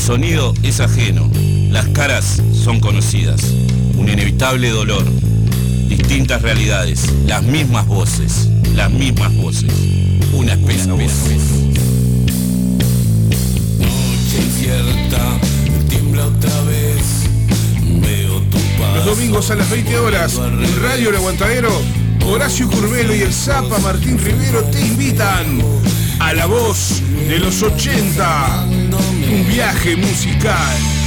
El sonido es ajeno, las caras son conocidas, un inevitable dolor, distintas realidades, las mismas voces, las mismas voces, una espera. Una voz. Noche incierta, tiembla otra vez, veo tu. Los domingos a las 20 horas, en Radio El Aguantadero, Horacio Curvelo y el Zapa Martín Rivero te invitan a la voz de los 80. Un viaje musical.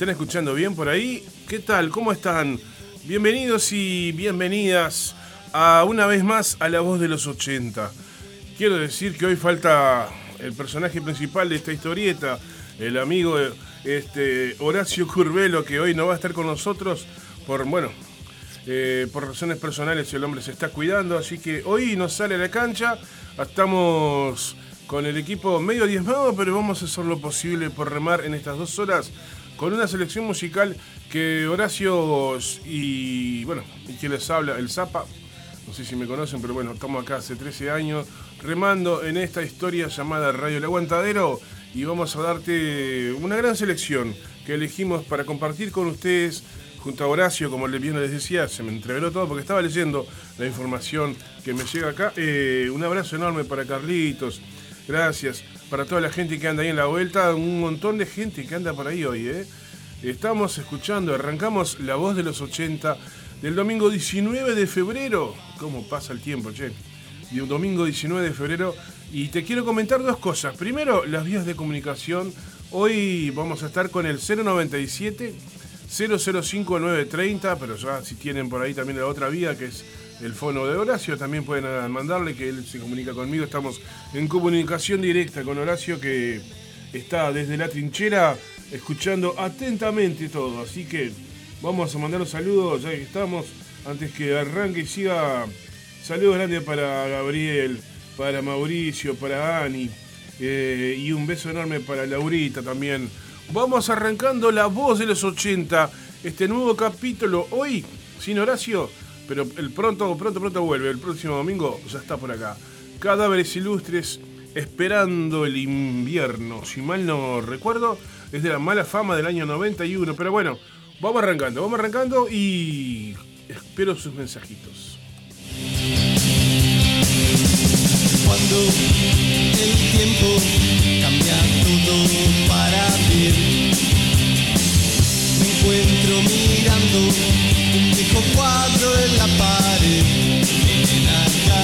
están escuchando bien por ahí? ¿Qué tal? ¿Cómo están? Bienvenidos y bienvenidas a una vez más a La Voz de los 80. Quiero decir que hoy falta el personaje principal de esta historieta, el amigo este, Horacio Curvelo, que hoy no va a estar con nosotros por, bueno, eh, por razones personales el hombre se está cuidando, así que hoy nos sale a la cancha, estamos con el equipo medio diezmado, pero vamos a hacer lo posible por remar en estas dos horas con una selección musical que Horacio y, bueno, y quien les habla, el Zapa, no sé si me conocen, pero bueno, estamos acá hace 13 años remando en esta historia llamada Radio El Aguantadero y vamos a darte una gran selección que elegimos para compartir con ustedes junto a Horacio, como bien les decía, se me entreveró todo porque estaba leyendo la información que me llega acá. Eh, un abrazo enorme para Carlitos, gracias. Para toda la gente que anda ahí en la vuelta, un montón de gente que anda por ahí hoy, ¿eh? Estamos escuchando, arrancamos La Voz de los 80 del domingo 19 de febrero. ¿Cómo pasa el tiempo, che? Domingo 19 de febrero. Y te quiero comentar dos cosas. Primero, las vías de comunicación. Hoy vamos a estar con el 097 005930, pero ya si tienen por ahí también la otra vía que es el fono de Horacio, también pueden mandarle que él se comunica conmigo. Estamos en comunicación directa con Horacio que está desde la trinchera escuchando atentamente todo. Así que vamos a mandar los saludos, ya que estamos, antes que arranque y siga. Saludos grandes para Gabriel, para Mauricio, para Ani. Eh, y un beso enorme para Laurita también. Vamos arrancando la voz de los 80. Este nuevo capítulo hoy, sin Horacio, pero el pronto, pronto, pronto vuelve. El próximo domingo ya está por acá. Cadáveres ilustres esperando el invierno. Si mal no recuerdo, es de la mala fama del año 91. Pero bueno, vamos arrancando, vamos arrancando y espero sus mensajitos. Cuando el tiempo cambia todo para bien, me encuentro mirando un viejo cuadro en la pared. En acá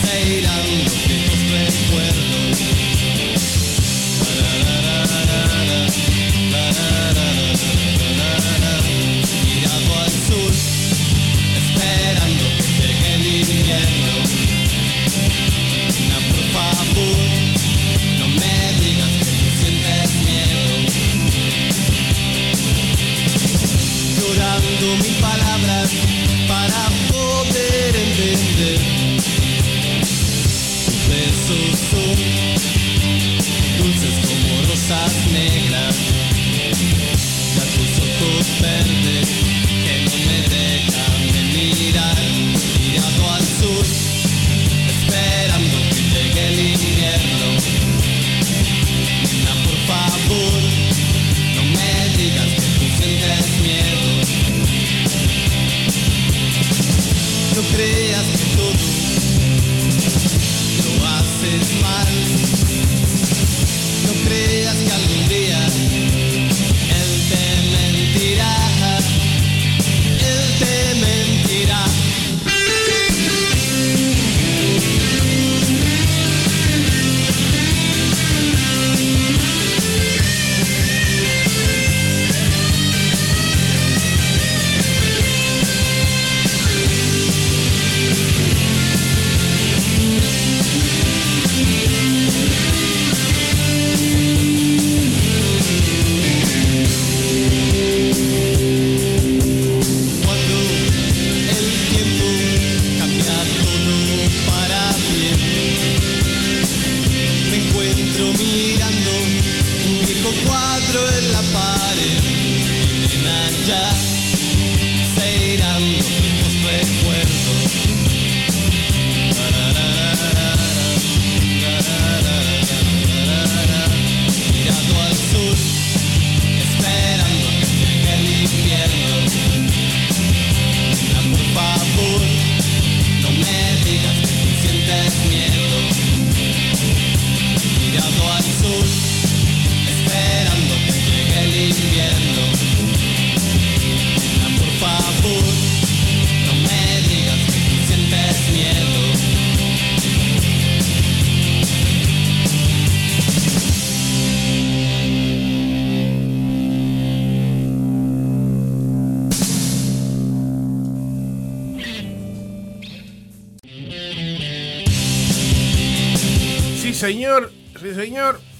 se irán los viejos recuerdos. Mirado al sur, esperando que llegue el invierno. No, por favor, Llorando mil palabras para poder entender. Tus besos son dulces como rosas negras. Ya tus ojos verdes que no me dejan de mirar. Mirado al sur, esperando que llegue el invierno. Nena, por favor, creas que lo haces mal.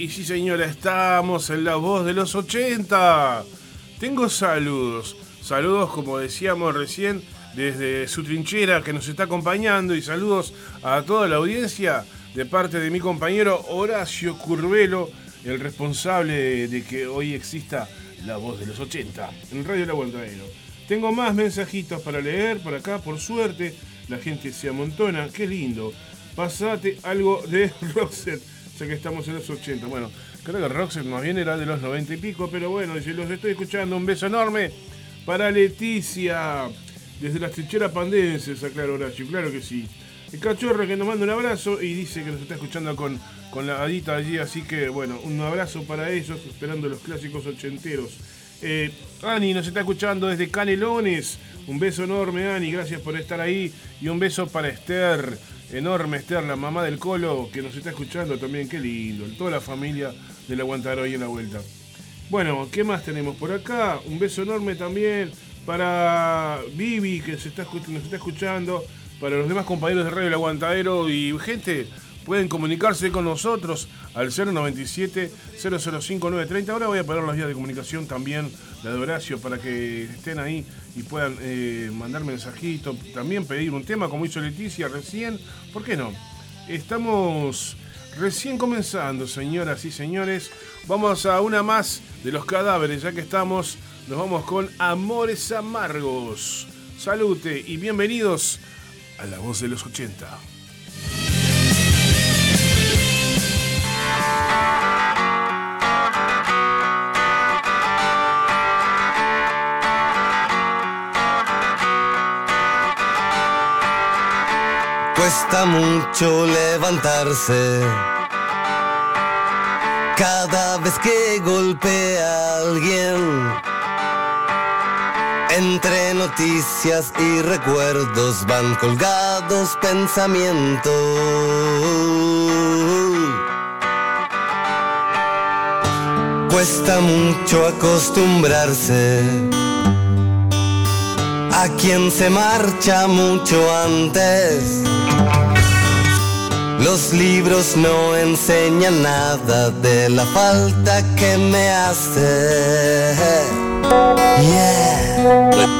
Y sí señora, estamos en la voz de los 80. Tengo saludos, saludos como decíamos recién desde su trinchera que nos está acompañando y saludos a toda la audiencia de parte de mi compañero Horacio Curvelo, el responsable de, que hoy exista la voz de los 80 en Radio La Aguantadero. Tengo más mensajitos para leer por acá, por suerte. La gente se amontona, qué lindo. Pasate algo de Roxette, que estamos en los 80. Bueno, creo que Roxette más bien era de los 90 y pico, pero bueno, si los estoy escuchando, un beso enorme para Leticia, desde las trincheras pandenses, aclaro Horacio, claro que sí. El cachorro que nos manda un abrazo y dice que nos está escuchando con, con la adita allí, así que bueno, un abrazo para ellos, esperando los clásicos ochenteros. Eh, Ani nos está escuchando desde Canelones. Un beso enorme, Ani, gracias por estar ahí. Y un beso para Esther, enorme Esther, la mamá del Colo, que nos está escuchando también. Qué lindo, toda la familia del Aguantadero ahí en la vuelta. Bueno, ¿qué más tenemos por acá? Un beso enorme también para Vivi, que se está, nos está escuchando para los demás compañeros de Radio El Aguantadero y gente, pueden comunicarse con nosotros al 097 005 930. Ahora voy a poner las vías de comunicación también, la de Horacio, para que estén ahí y puedan eh, mandar mensajitos, también pedir un tema como hizo Leticia recién. ¿Por qué no? Estamos recién comenzando, señoras y señores. Vamos a una más de los cadáveres, ya que estamos, nos vamos con Amores Amargos. Salute y bienvenidos a la voz de los 80. Cuesta mucho levantarse cada vez que golpea alguien entre noticias y recuerdos van colgados pensamientos. Cuesta mucho acostumbrarse a quien se marcha mucho antes. Los libros no enseñan nada de la falta que me hace. Yeah.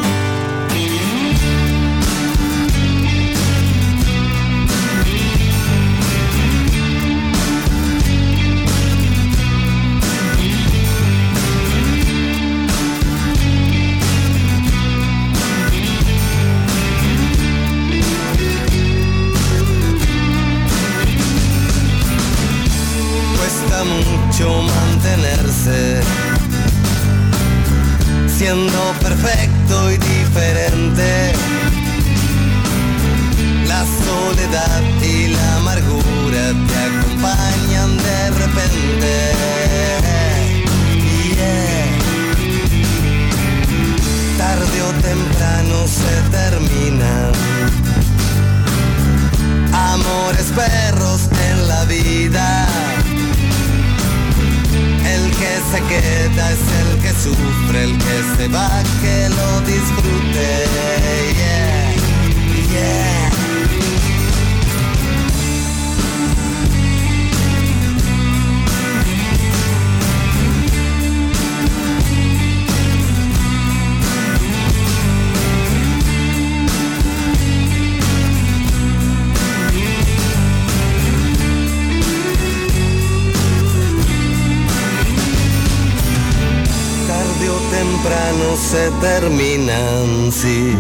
Mucho mantenerse siendo perfecto y diferente. La soledad y la amargura te acompañan de repente. Yeah. Tarde o temprano se terminan. Amores perros en la vida. Se queda es el que sufre, el que se va, que lo disfrute. Yeah, yeah. Temprano se terminan, sí.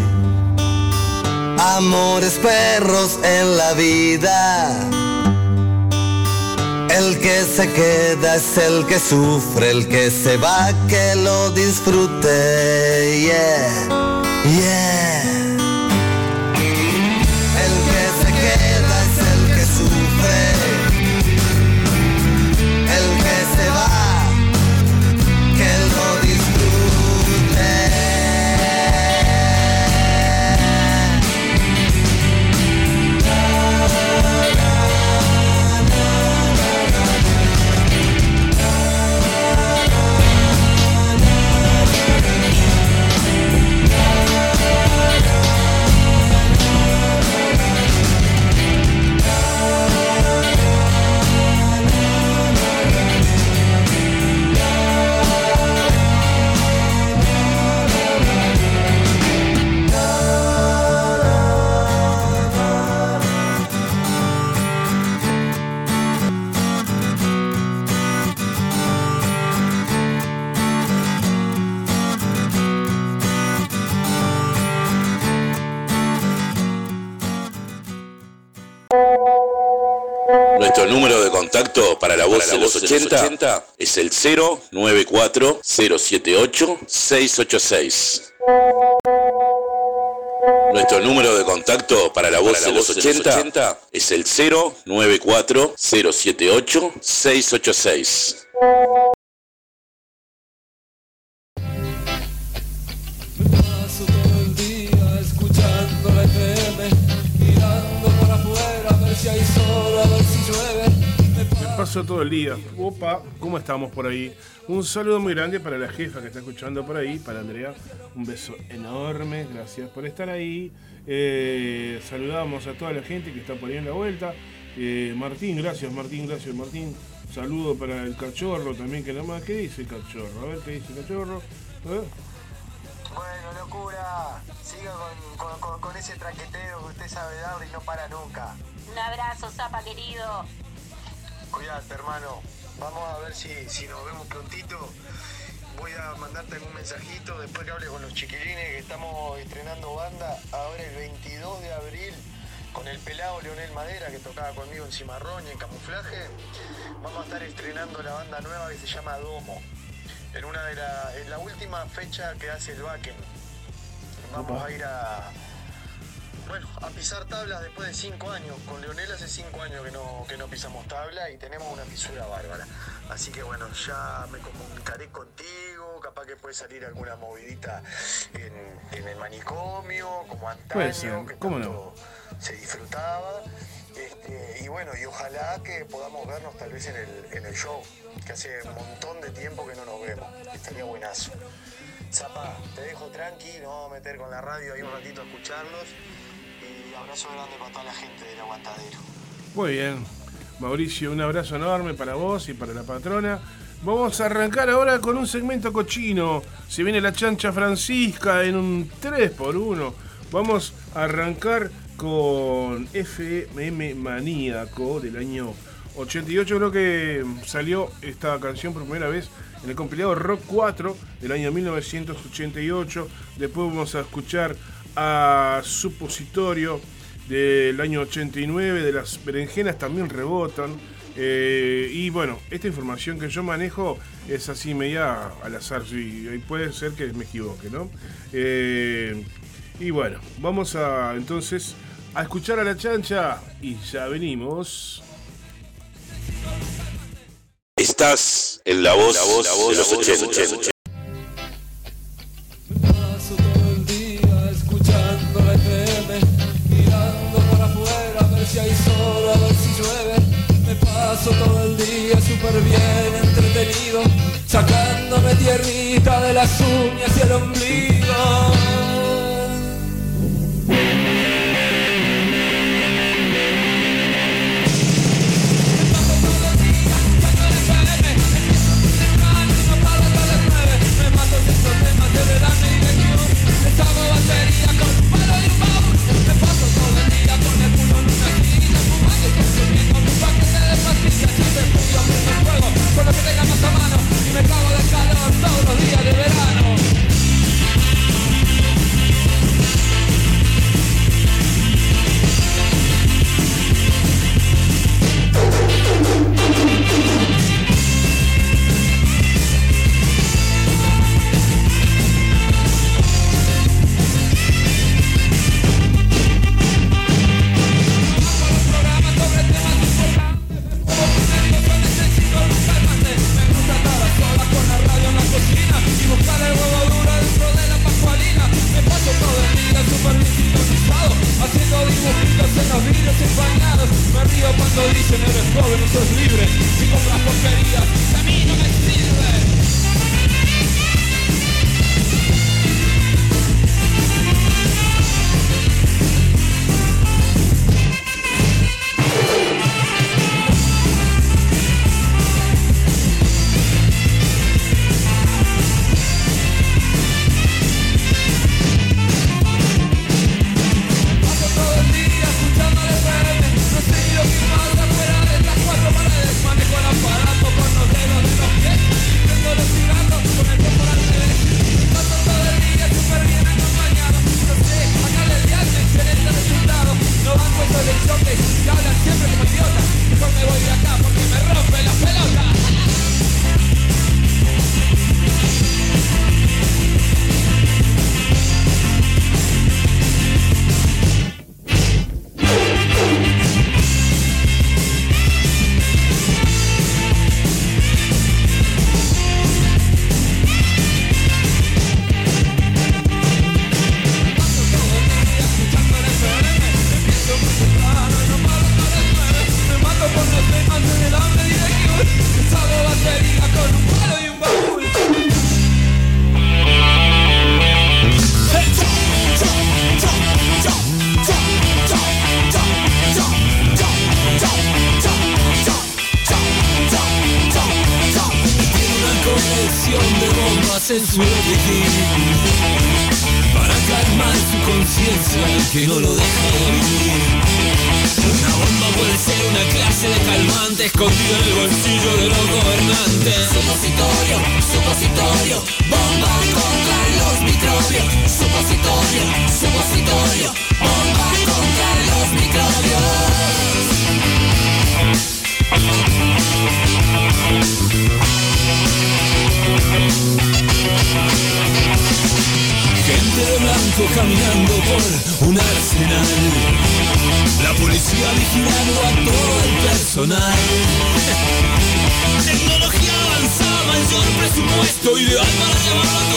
Amores perros en la vida. El que se queda es el que sufre, el que se va, que lo disfrute. Yeah, yeah. Voz, de, los 80, es el 094 078 686. Nuestro número de contacto para la voz, de, los 80, es el 094 Paso todo el día. Opa, ¿cómo estamos por ahí? Un saludo muy grande para la jefa que está escuchando por ahí, para Andrea. Un beso enorme, gracias por estar ahí. Eh, saludamos a toda la gente que está por ahí en la vuelta. Eh, Martín, gracias Martín, gracias Martín. Saludo para el cachorro también, que nomás, ¿qué dice el cachorro? A ver, ¿qué dice el cachorro? Bueno, locura. Siga con, con- con- con ese traqueteo que usted sabe dar y no para nunca. Un abrazo, Zapa querido. Cuídate, hermano. Vamos a ver si, si nos vemos prontito. Voy a mandarte algún mensajito después que hable con los chiquilines que estamos estrenando banda. Ahora el 22 de abril con el pelado Leonel Madera que tocaba conmigo en Cimarrón y en camuflaje. Vamos a estar estrenando la banda nueva que se llama Domo. En una de la, en la última fecha que hace el Backen. Vamos a ir a, bueno, a pisar tablas después de cinco años. Con Leonel hace cinco años que no, que no pisamos tabla y tenemos una pisura bárbara. Así que bueno, ya me comunicaré contigo, capaz que puede salir alguna movidita en, en el manicomio, como antaño, Puede ser, que ¿cómo tanto se disfrutaba. Este, y bueno, y ojalá que podamos vernos tal vez en el, en el show, que hace un montón de tiempo que no nos vemos. Estaría buenazo. Zapa, te dejo tranqui, nos vamos a meter con la radio ahí un ratito a escucharlos. Y abrazo grande para toda la gente del aguantadero. Muy bien. Mauricio, un abrazo enorme para vos y para la patrona. Vamos a arrancar ahora con un segmento cochino. Se viene la chancha Francisca en un 3x1. Vamos a arrancar con FM Maníaco del año 88. Creo que salió esta canción por primera vez en el compilado Rock 4 del año 1988. Después vamos a escuchar a Supositorio del año 89, de las berenjenas también rebotan. Eh, y bueno, esta información que yo manejo es así media al azar, y puede ser que me equivoque, ¿no? Eh, y bueno, vamos a entonces a escuchar a la chancha y ya venimos. Estás en la voz, de los 80. Paso todo el día súper bien entretenido, sacándome tierrita de las uñas y el ombligo. Me mato que tenga más a mano. Y me cago de calor todos los días de verano Haciendo dibujitos en los vidrios empañados. Me río cuando dicen eres joven y sos libre. Si compras porquerías un arsenal. La policía vigilando a todo el personal. Tecnología avanzada, mayor presupuesto ideal para llevarlo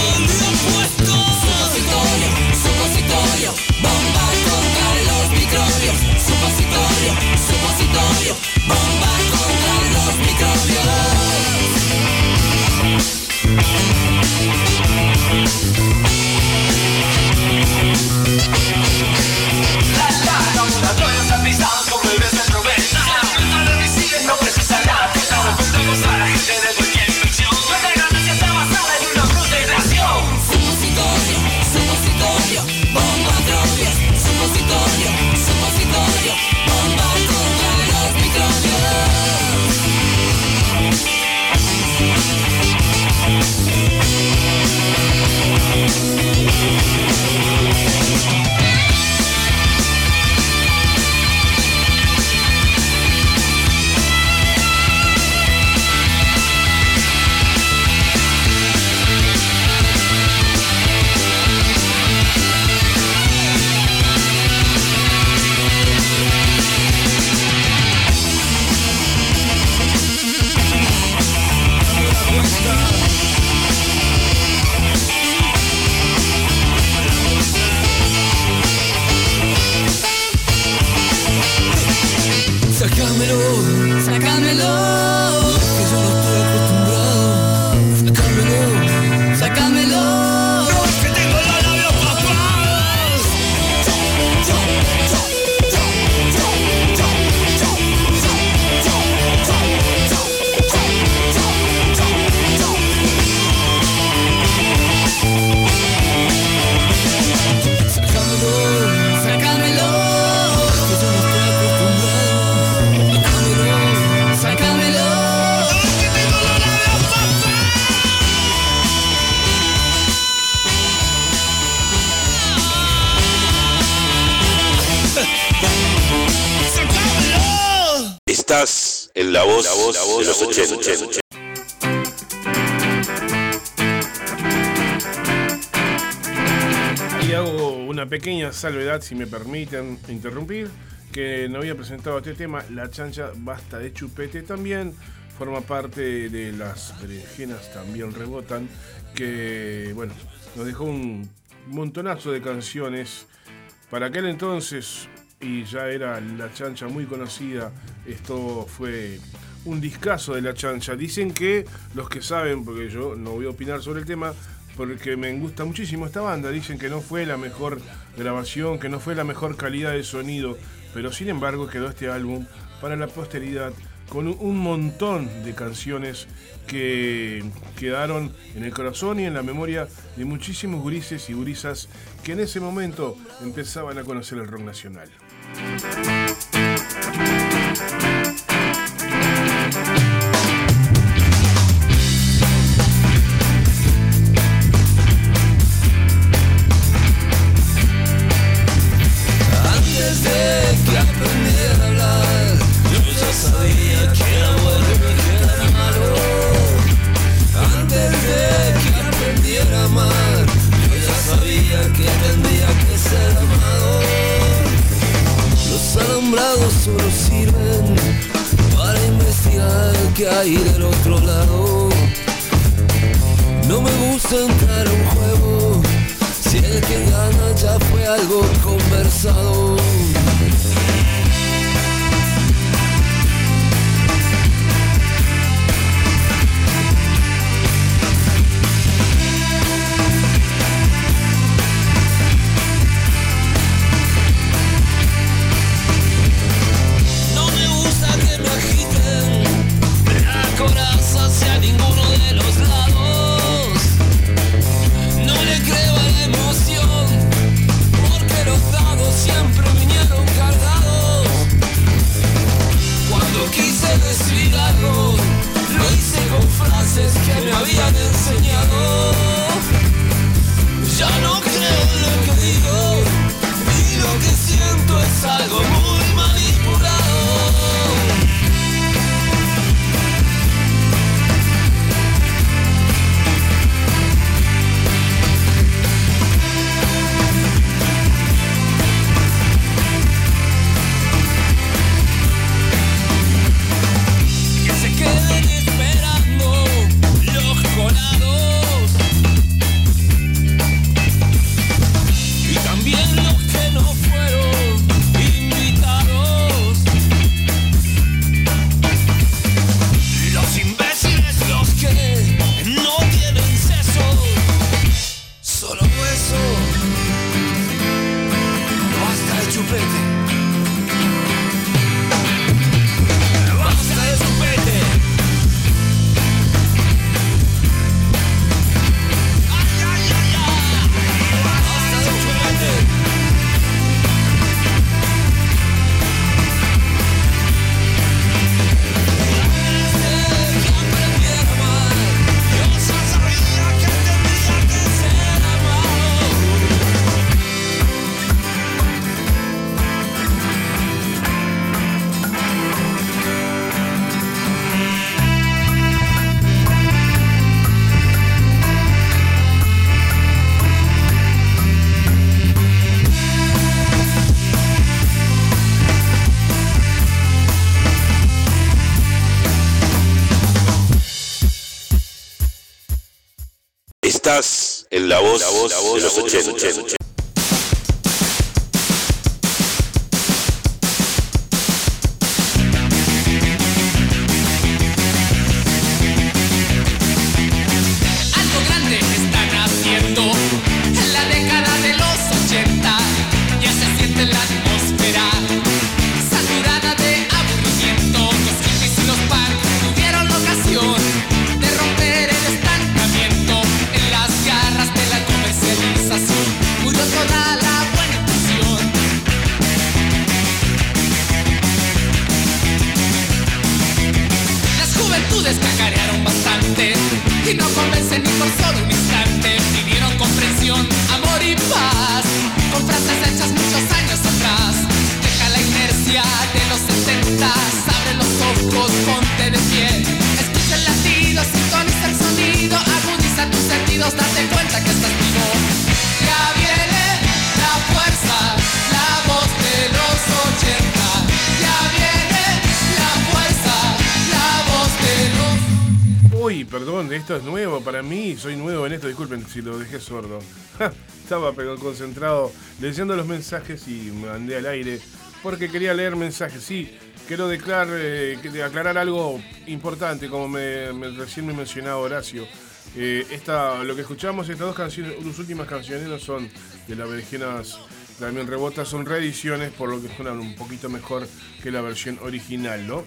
salvedad, si me permiten interrumpir, que no había presentado este tema, La chancha basta de chupete también, forma parte de las berenjenas también rebotan, que bueno, nos dejó un montonazo de canciones. Para aquel entonces, y ya era La chancha muy conocida, esto fue un discazo de La chancha. Dicen que los que saben, porque yo no voy a opinar sobre el tema, porque me gusta muchísimo esta banda. Dicen que no fue la mejor grabación, que no fue la mejor calidad de sonido, pero sin embargo quedó este álbum para la posteridad con un- montón de canciones que quedaron en el corazón y en la memoria de muchísimos gurises y gurisas que en ese momento empezaban a conocer el rock nacional. Que tendría que ser amado. Los alambrados solo sirven para investigar qué hay del otro lado. No me gusta entrar a un juego si el que gana ya fue algo conversado. Voz, la voz, de los 80. Si lo dejé sordo. Estaba pero concentrado leyendo los mensajes y me mandé al aire porque quería leer mensajes. Sí, quiero declarar, eh, aclarar algo importante, como me, recién me mencionaba Horacio. Eh, esta, lo que escuchamos, estas dos canciones, las últimas canciones no son de las berenjenas también rebotas, son reediciones, por lo que suenan un poquito mejor que la versión original, ¿no?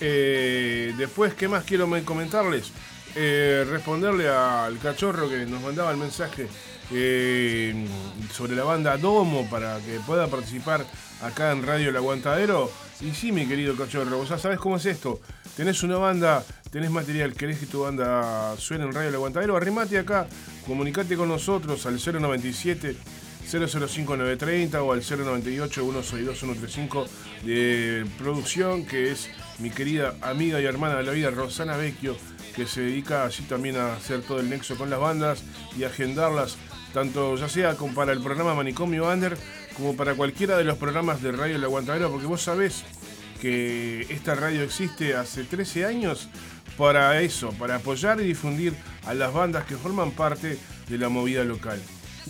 Eh, después, ¿qué más quiero me- comentarles? Eh, responderle al cachorro que nos mandaba el mensaje eh, sobre la banda Domo para que pueda participar acá en Radio El Aguantadero. Y sí, mi querido cachorro, vos ya sabés cómo es esto. Tenés una banda, tenés material, querés que tu banda suene en Radio El Aguantadero, arrimate acá, comunicate con nosotros al 097 005930 o al 098 162 135 de producción, que es mi querida amiga y hermana de la vida, Rosana Vecchio, que se dedica así también a hacer todo el nexo con las bandas y agendarlas, tanto ya sea como para el programa Manicomio Under, como para cualquiera de los programas de Radio El Aguantadero, porque vos sabés que esta radio existe hace 13 años para eso, para apoyar y difundir a las bandas que forman parte de la movida local.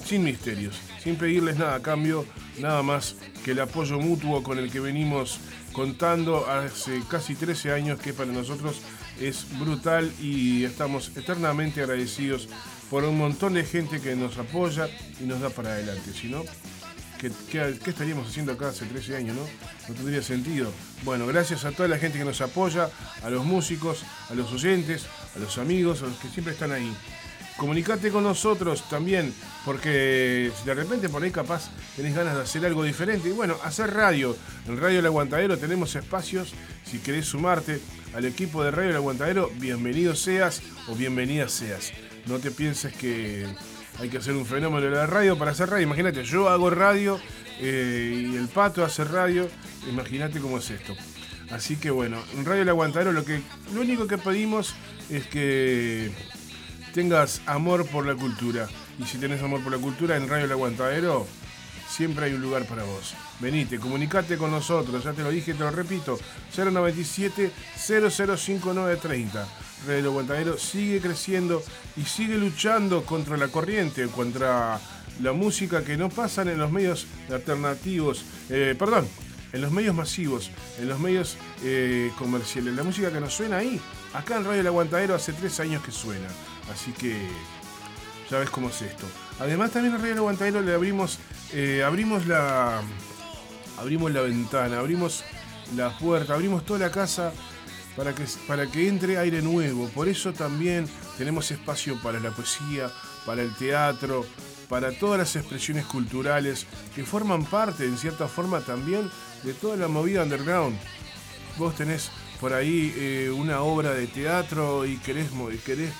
Sin misterios, sin pedirles nada a cambio, nada más que el apoyo mutuo con el que venimos contando hace casi 13 años, que para nosotros es brutal y estamos eternamente agradecidos por un montón de gente que nos apoya y nos da para adelante. Si no, ¿Qué, qué, estaríamos haciendo acá hace 13 años, no? No tendría sentido. Bueno, gracias a toda la gente que nos apoya, a los músicos, a los oyentes, a los amigos, a los que siempre están ahí. Comunicate con nosotros también, porque de repente por ahí capaz tenés ganas de hacer algo diferente. Y bueno, hacer radio. En Radio El Aguantadero tenemos espacios. Si querés sumarte al equipo de Radio El Aguantadero, bienvenido seas o bienvenida seas. No te pienses que hay que hacer un fenómeno de la radio para hacer radio. Imagínate, yo hago radio eh, y el pato hace radio. Imagínate cómo es esto. Así que bueno, en Radio El Aguantadero lo, que, lo único que pedimos es que tengas amor por la cultura. Y si tenés amor por la cultura, en Radio El Aguantadero siempre hay un lugar para vos. Venite, comunicate con nosotros, ya te lo dije, te lo repito, 097 005930. Radio El Aguantadero sigue creciendo y sigue luchando contra la corriente, contra la música que no pasan en los medios alternativos, eh, perdón, en los medios masivos, en los medios eh, comerciales. La música que nos suena ahí, acá en Radio El Aguantadero hace tres años que suena. Así que ya ves cómo es esto. Además también a Radio El Aguantadero le abrimos, eh, abrimos la, abrimos la ventana, abrimos la puerta, abrimos toda la casa para que, para que entre aire nuevo. Por eso también tenemos espacio para la poesía, para el teatro, para todas las expresiones culturales que forman parte, en cierta forma, también de toda la movida underground. Vos tenés por ahí eh, una obra de teatro y querés, querés,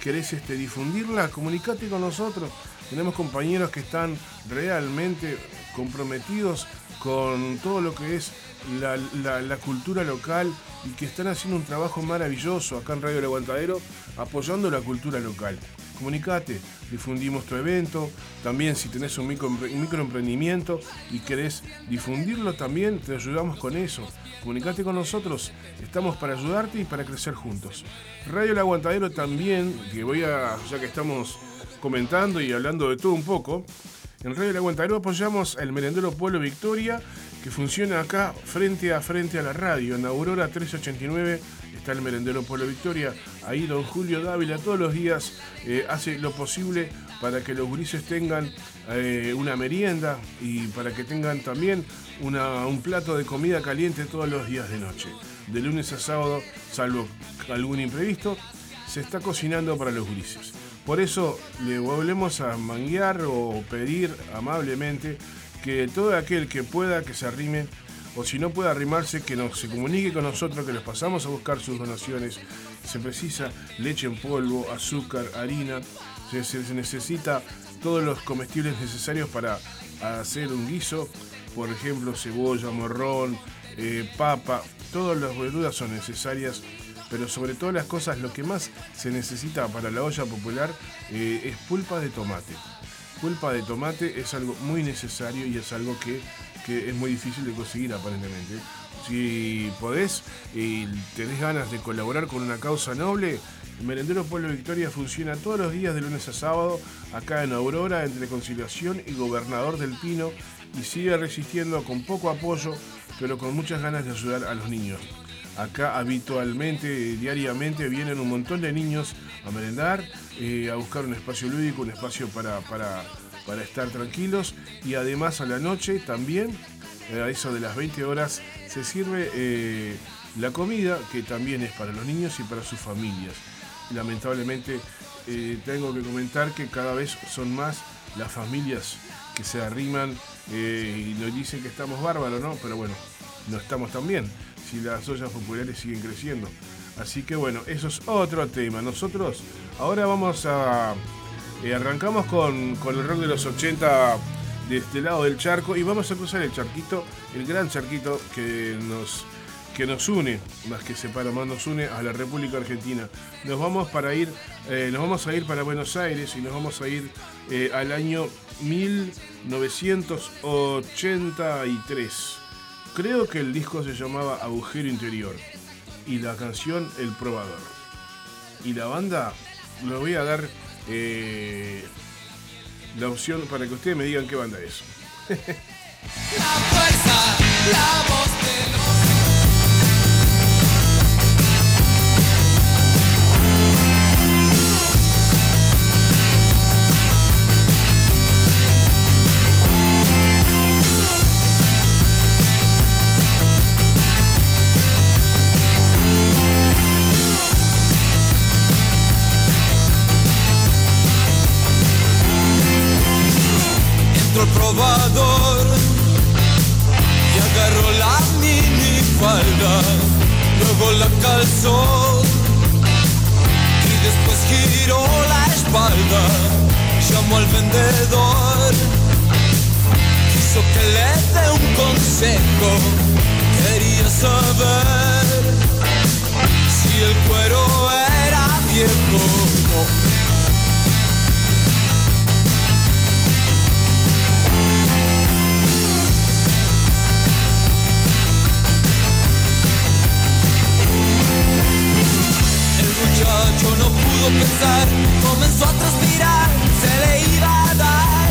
querés este, difundirla, comunicate con nosotros. Tenemos compañeros que están realmente comprometidos con todo lo que es la, cultura local y que están haciendo un trabajo maravilloso acá en Radio El apoyando la cultura local. Comunicate, difundimos tu evento, también si tenés un, micro, un microemprendimiento y querés difundirlo también, te ayudamos con eso. Comunicate con nosotros, estamos para ayudarte y para crecer juntos. Radio El Aguantadero también, que voy a, ya que estamos comentando y hablando de todo un poco. En Radio El Aguantadero apoyamos el merendero Pueblo Victoria, que funciona acá frente a frente a la radio. En Aurora 389 está el merendero Pueblo Victoria. Ahí don Julio Dávila todos los días eh, hace lo posible para que los gurises tengan eh, una merienda y para que tengan también un plato de comida caliente todos los días de noche. De lunes a sábado, salvo algún imprevisto, se está cocinando para los gurises. Por eso le volvemos a manguear o pedir amablemente que todo aquel que pueda que se arrime o si no puede arrimarse que nos, se comunique con nosotros que les pasamos a buscar sus donaciones. Se precisa leche en polvo, azúcar, harina, se, necesita todos los comestibles necesarios para hacer un guiso, por ejemplo cebolla, morrón, eh, papa, todas las verduras son necesarias pero sobre todas las cosas lo que más se necesita para la olla popular eh, es pulpa de tomate. Pulpa de tomate es algo muy necesario y es algo que, es muy difícil de conseguir aparentemente. Si podés y tenés ganas de colaborar con una causa noble, el Merendero Pueblo Victoria funciona todos los días de lunes a sábado acá en Aurora entre Conciliación y Gobernador del Pino y sigue resistiendo con poco apoyo pero con muchas ganas de ayudar a los niños. Acá habitualmente, diariamente, vienen un montón de niños a merendar, eh, a buscar un espacio lúdico, un espacio para, estar tranquilos. Y además a la noche también, eh, a eso de las 20 horas, se sirve eh, la comida, que también es para los niños y para sus familias. Lamentablemente tengo que comentar que cada vez son más las familias que se arriman y nos dicen que estamos bárbaros, ¿no? Pero bueno, no estamos tan bien si las ollas populares siguen creciendo. Así que bueno, eso es otro tema. Nosotros ahora vamos a... Arrancamos con, el rock de los 80 de este lado del charco y vamos a cruzar el charquito, el gran charquito que nos, que nos une, más que separa, más nos une a la República Argentina. Nos vamos para ir, eh, nos vamos a ir para Buenos Aires y nos vamos a ir eh, al año 1983. Creo que el disco se llamaba Agujero Interior y la canción El Probador. Y la banda, le voy a dar eh, la opción para que ustedes me digan qué banda es. Y agarró la mini falda, luego la calzó. Y después giró la espalda, llamó al vendedor, quiso que le dé un consejo, quería saber si el cuero era viejo. Muchacho no pudo pensar, comenzó a transpirar, se le iba a dar.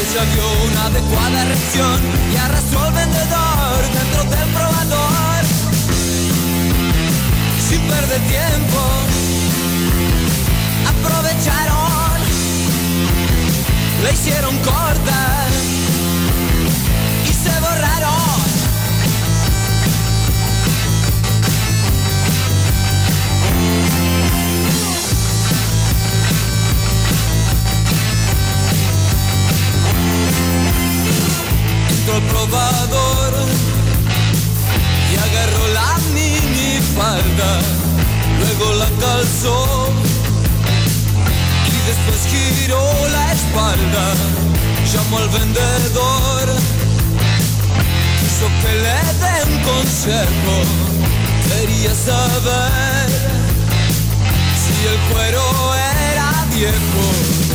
Ella dio una adecuada reacción y arrastró al vendedor dentro del probador. Sin perder tiempo, aprovecharon, le hicieron cortar el probador. Y agarró la mini falda, luego la calzó. Y después giró la espalda, llamó al vendedor, quiso que le dé un consejo, quería saber si el cuero era viejo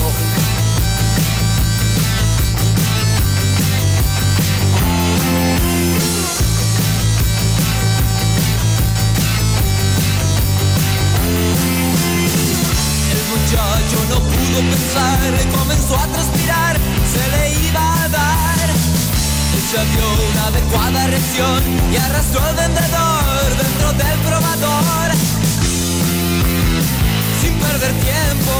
pudo comenzó a transpirar, se le iba a dar. Ella dio una adecuada reacción y arrastró al vendedor dentro del probador. Sin perder tiempo,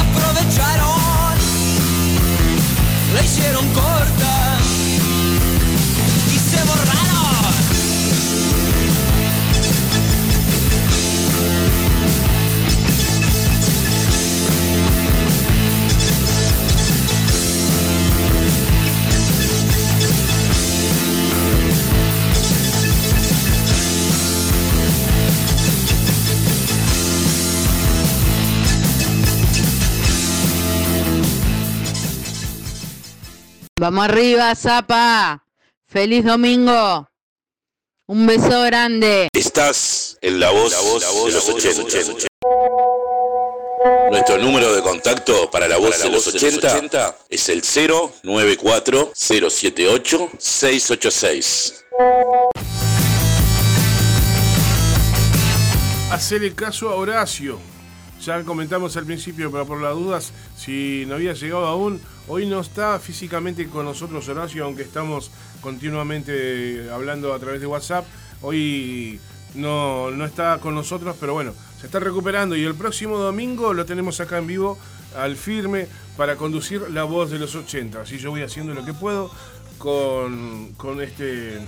aprovecharon, la hicieron corta. Vamos arriba, Zapa. Feliz domingo. Un beso grande. Estás en la voz, de los 80. Nuestro número de contacto para la voz de los 80 es el 094-078-686. Hacerle caso a Horacio. Ya comentamos al principio, pero por las dudas, si no había llegado aún, hoy no está físicamente con nosotros Horacio, aunque estamos continuamente hablando a través de WhatsApp. Hoy no, no está con nosotros, pero bueno, se está recuperando y el próximo domingo lo tenemos acá en vivo al firme para conducir la voz de los 80. Así yo voy haciendo lo que puedo con, con este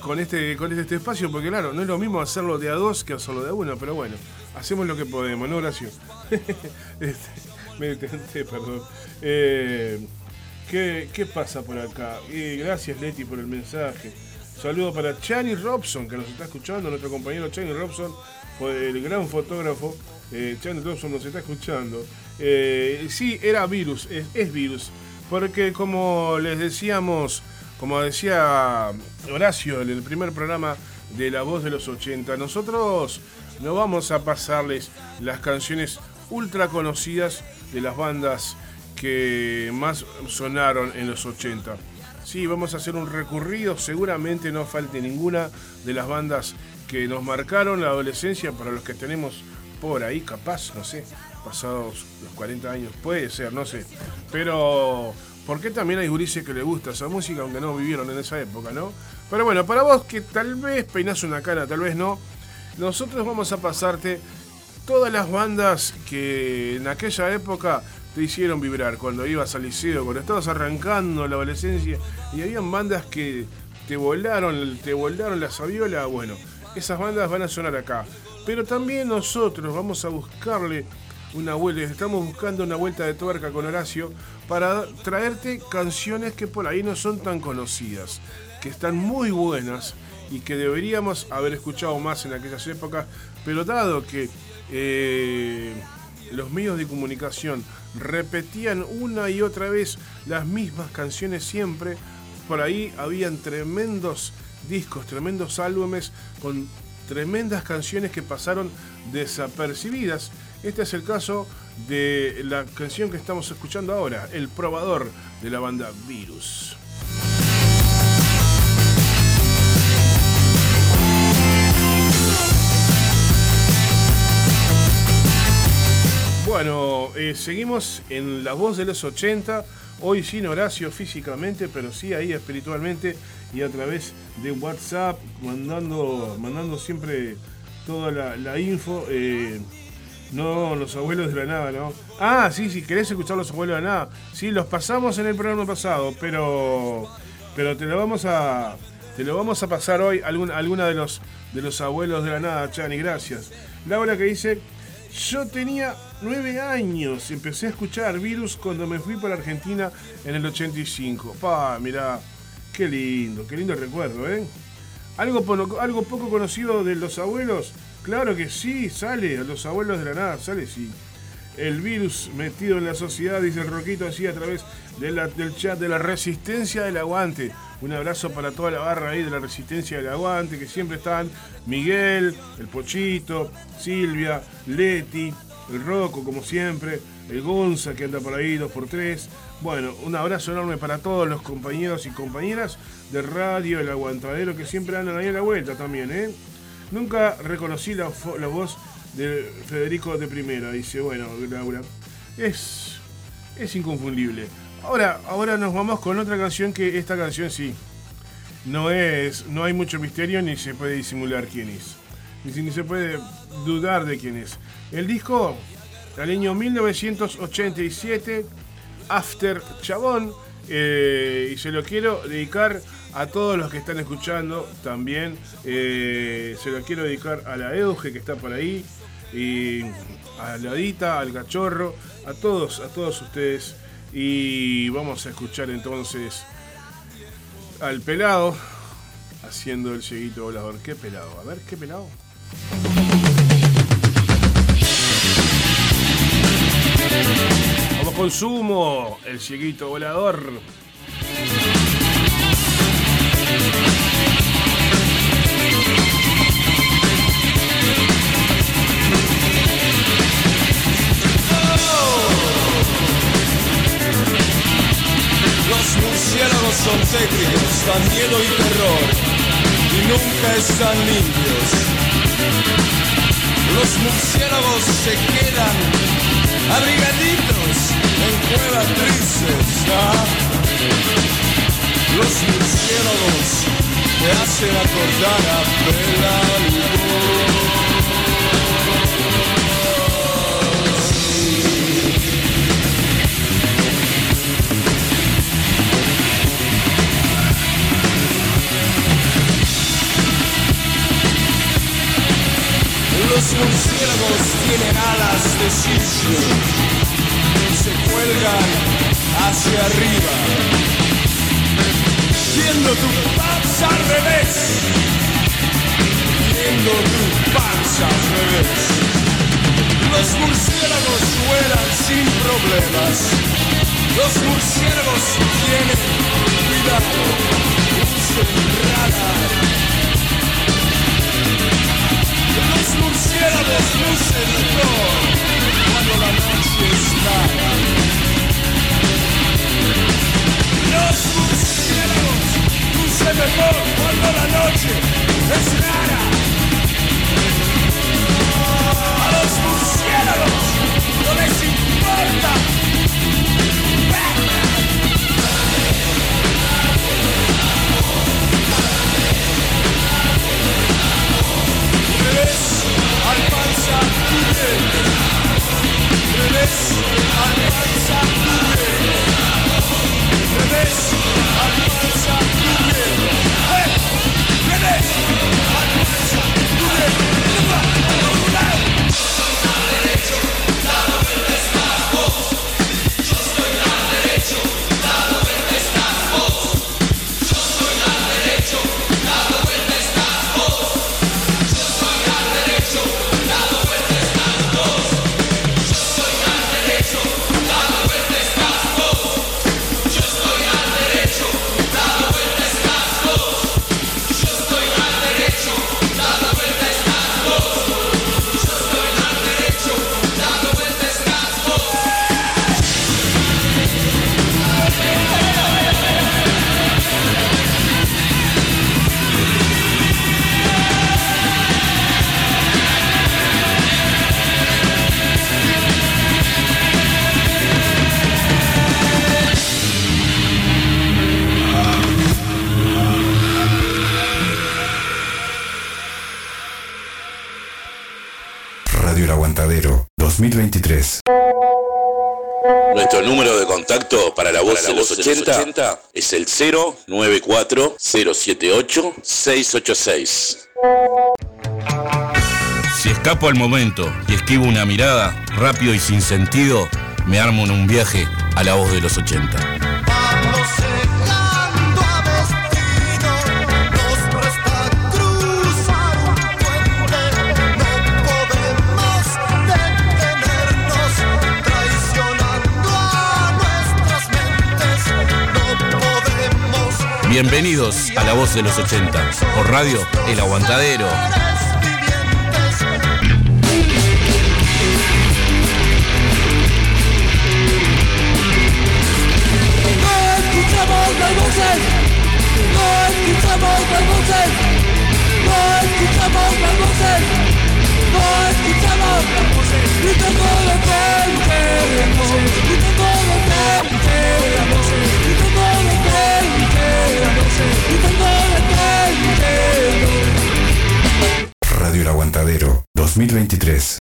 con este, con este, espacio, porque claro, no es lo mismo hacerlo de a dos que hacerlo de a uno, pero bueno, hacemos lo que podemos, ¿no, Horacio? Este, me tenté, perdón. Eh, ¿qué, ¿qué, pasa por acá? Gracias, Leti, por el mensaje. Saludo para Chani Robson, que nos está escuchando, nuestro compañero Chani Robson, el gran fotógrafo. Eh, Robson nos está escuchando. Eh, sí, era virus, es virus, porque como les decíamos como decía Horacio en el primer programa de La Voz de los 80, nosotros no vamos a pasarles las canciones ultra conocidas de las bandas que más sonaron en los 80. Sí, vamos a hacer un recurrido, seguramente no falte ninguna de las bandas que nos marcaron la adolescencia para los que tenemos por ahí, capaz, no sé, pasados los 40 años, puede ser, no sé. Pero porque también hay gurises que le gusta esa música, aunque no vivieron en esa época, ¿no? Pero bueno, para vos que tal vez peinás una cara, tal vez no, nosotros vamos a pasarte todas las bandas que en aquella época te hicieron vibrar, cuando ibas al liceo, cuando estabas arrancando la adolescencia, y habían bandas que te volaron, te volaron la sabiola, bueno, esas bandas van a sonar acá. Pero también nosotros vamos a buscarle una vuelta, estamos buscando una vuelta de tuerca con Horacio para traerte canciones que por ahí no son tan conocidas, que están muy buenas y que deberíamos haber escuchado más en aquellas épocas, pero dado que eh, los medios de comunicación repetían una y otra vez las mismas canciones siempre, por ahí habían tremendos discos, tremendos álbumes con tremendas canciones que pasaron desapercibidas este es el caso de la canción que estamos escuchando ahora, El probador de la banda Virus. Bueno, eh, seguimos en La Voz de los 80, hoy sin Horacio físicamente, pero sí ahí espiritualmente y a través de WhatsApp, mandando, mandando siempre toda la, info. Eh, no, los abuelos de la nada, ¿no? Ah, sí, sí, querés escuchar los abuelos de la nada. Sí, los pasamos en el programa pasado, pero. Pero te lo vamos a. Te lo vamos a pasar hoy alguna, alguna de los de los abuelos de la nada, Chani, gracias. Laura que dice. Yo tenía nueve años, empecé a escuchar Virus cuando me fui para Argentina en el 85. Pa, mirá, qué lindo, qué lindo recuerdo, ¿eh? Algo, algo poco conocido de los abuelos Claro que sí, sale, a los abuelos de la nada, sale sí. El virus metido en la sociedad, dice el Roquito así a través del chat de la resistencia del aguante. Un abrazo para toda la barra ahí de la resistencia del aguante, que siempre están Miguel, el Pochito, Silvia, Leti, el Roco, como siempre, el Gonza que anda por ahí, dos por tres. Bueno, un abrazo enorme para todos los compañeros y compañeras de radio, el aguantadero, que siempre andan ahí a la vuelta también, ¿eh? Nunca reconocí la, voz de Federico de Primera, dice, bueno, Laura. Es, es inconfundible. Ahora, ahora nos vamos con otra canción que esta canción sí. No es. No hay mucho misterio ni se puede disimular quién es. Ni, ni se puede dudar de quién es. El disco del año 1987, After Chabón. eh, y se lo quiero dedicar a todos los que están escuchando también. eh, se lo quiero dedicar a la Euge que está por ahí. Y a Ladita, al cachorro, a todos, a todos ustedes. Y vamos a escuchar entonces al pelado haciendo el cieguito volador. ¿Qué pelado? A ver, ¿qué pelado? Vamos con sumo, el cieguito volador. Murciélagos son tétricos, dan miedo y terror, y nunca están limpios. Los murciélagos se quedan abrigaditos en cuevas tristes. ¿ah? Los murciélagos te hacen acordar a Bela Los murciélagos tienen alas de sitio y se cuelgan hacia arriba, viendo tu panza al revés, viendo tu panza al revés. Los murciélagos vuelan sin problemas. Los murciélagos tienen cuidado, usen radar. Los murciélagos lucen mejor cuando la noche es clara. Los murciélagos lucen mejor cuando la noche es clara. A los murciélagos no les importa. Alcanza tu 80 es el 094-078-686. Si escapo al momento y esquivo una mirada, rápido y sin sentido, me armo en un viaje a la voz de los 80. Bienvenidos a la voz de los 80 por Radio El Aguantadero. No escuchamos las voces, no escuchamos las voces, no escuchamos las voces, no escuchamos las voces, gritando lo que queremos, Radio El Aguantadero 2023.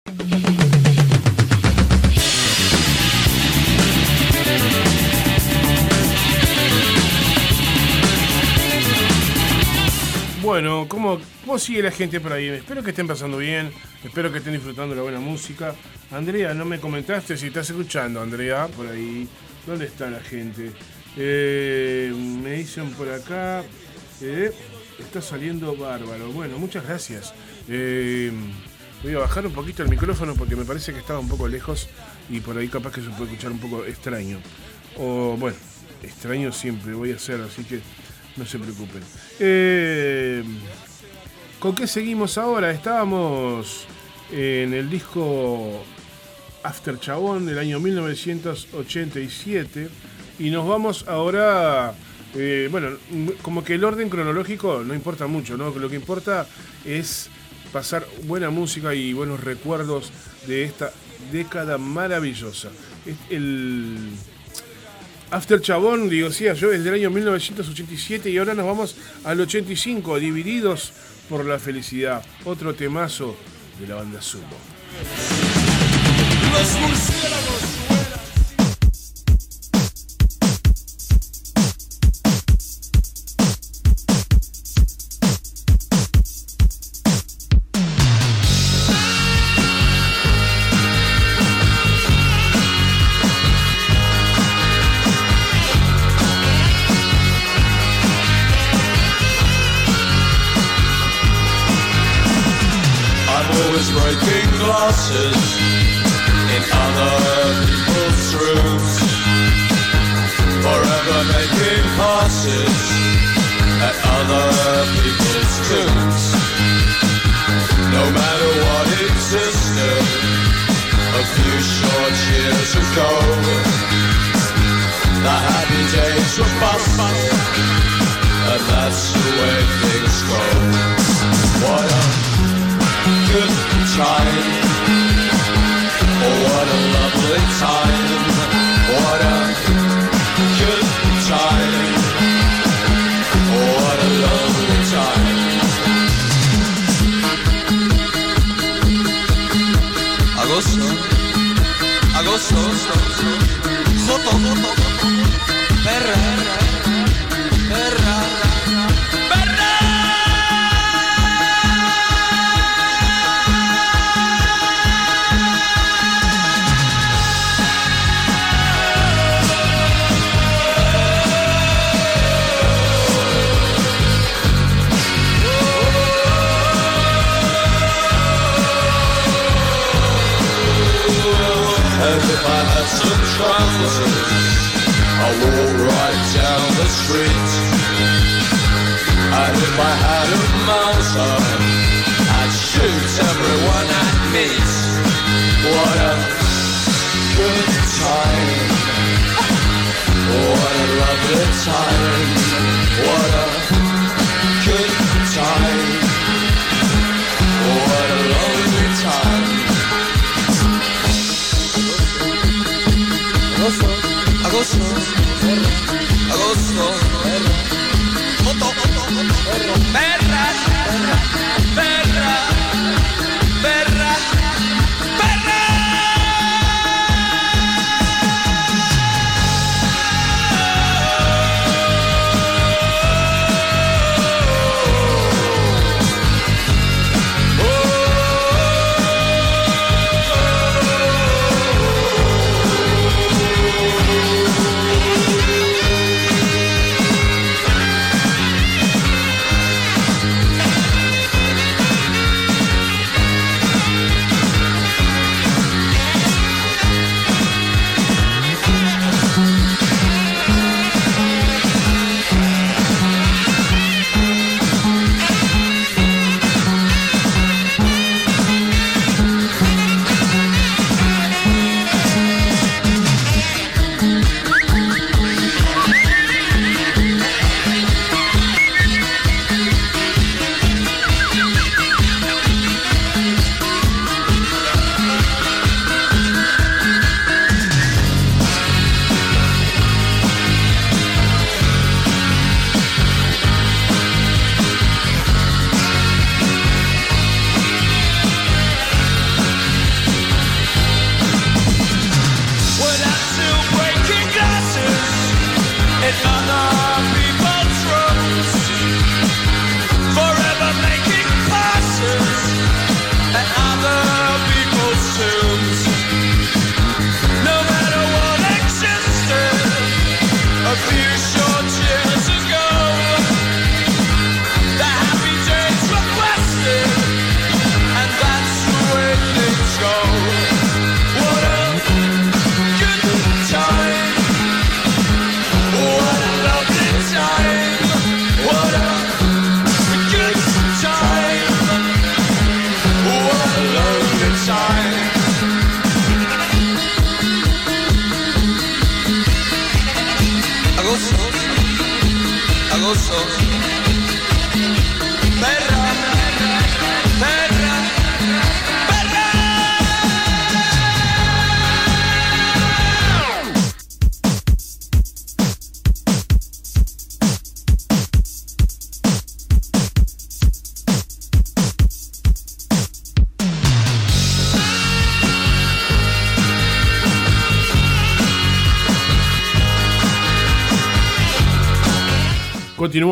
Bueno, ¿cómo, ¿cómo, sigue la gente por ahí? Espero que estén pasando bien, espero que estén disfrutando la buena música. Andrea, no me comentaste si estás escuchando, Andrea, por ahí. ¿Dónde está la gente? Eh, me dicen por acá, eh, está saliendo bárbaro. Bueno, muchas gracias. Eh, voy a bajar un poquito el micrófono porque me parece que estaba un poco lejos y por ahí capaz que se puede escuchar un poco extraño. O bueno, extraño siempre voy a hacer, así que no se preocupen. ¿Con qué seguimos ahora? Estábamos en el disco After Chabón del año 1987 y nos vamos ahora, eh, bueno, como que el orden cronológico no importa mucho, ¿no? Lo que importa es pasar buena música y buenos recuerdos de esta década maravillosa. El After Chabón, digo, sí, yo desde el año 1987 y ahora nos vamos al 85, divididos por la felicidad. Otro temazo de la banda Sumo. Los murciélagos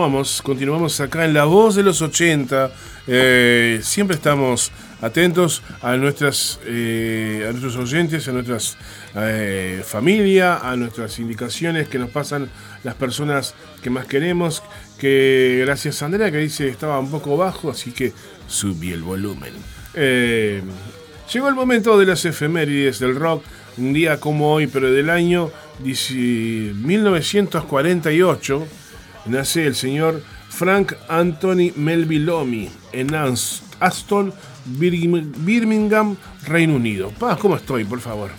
Continuamos, acá en La Voz de los 80. Eh, siempre estamos atentos a nuestras eh, a nuestros oyentes, a nuestras eh, familia, a nuestras indicaciones que nos pasan las personas que más queremos. Que gracias a Andrea que dice estaba un poco bajo, así que subí el volumen. Eh, llegó el momento de las efemérides del rock, un día como hoy, pero del año 1948 nace el señor Frank Anthony Melville en Ans- Aston, Birmingham, Reino Unido. Pa, ¿Cómo estoy, por favor?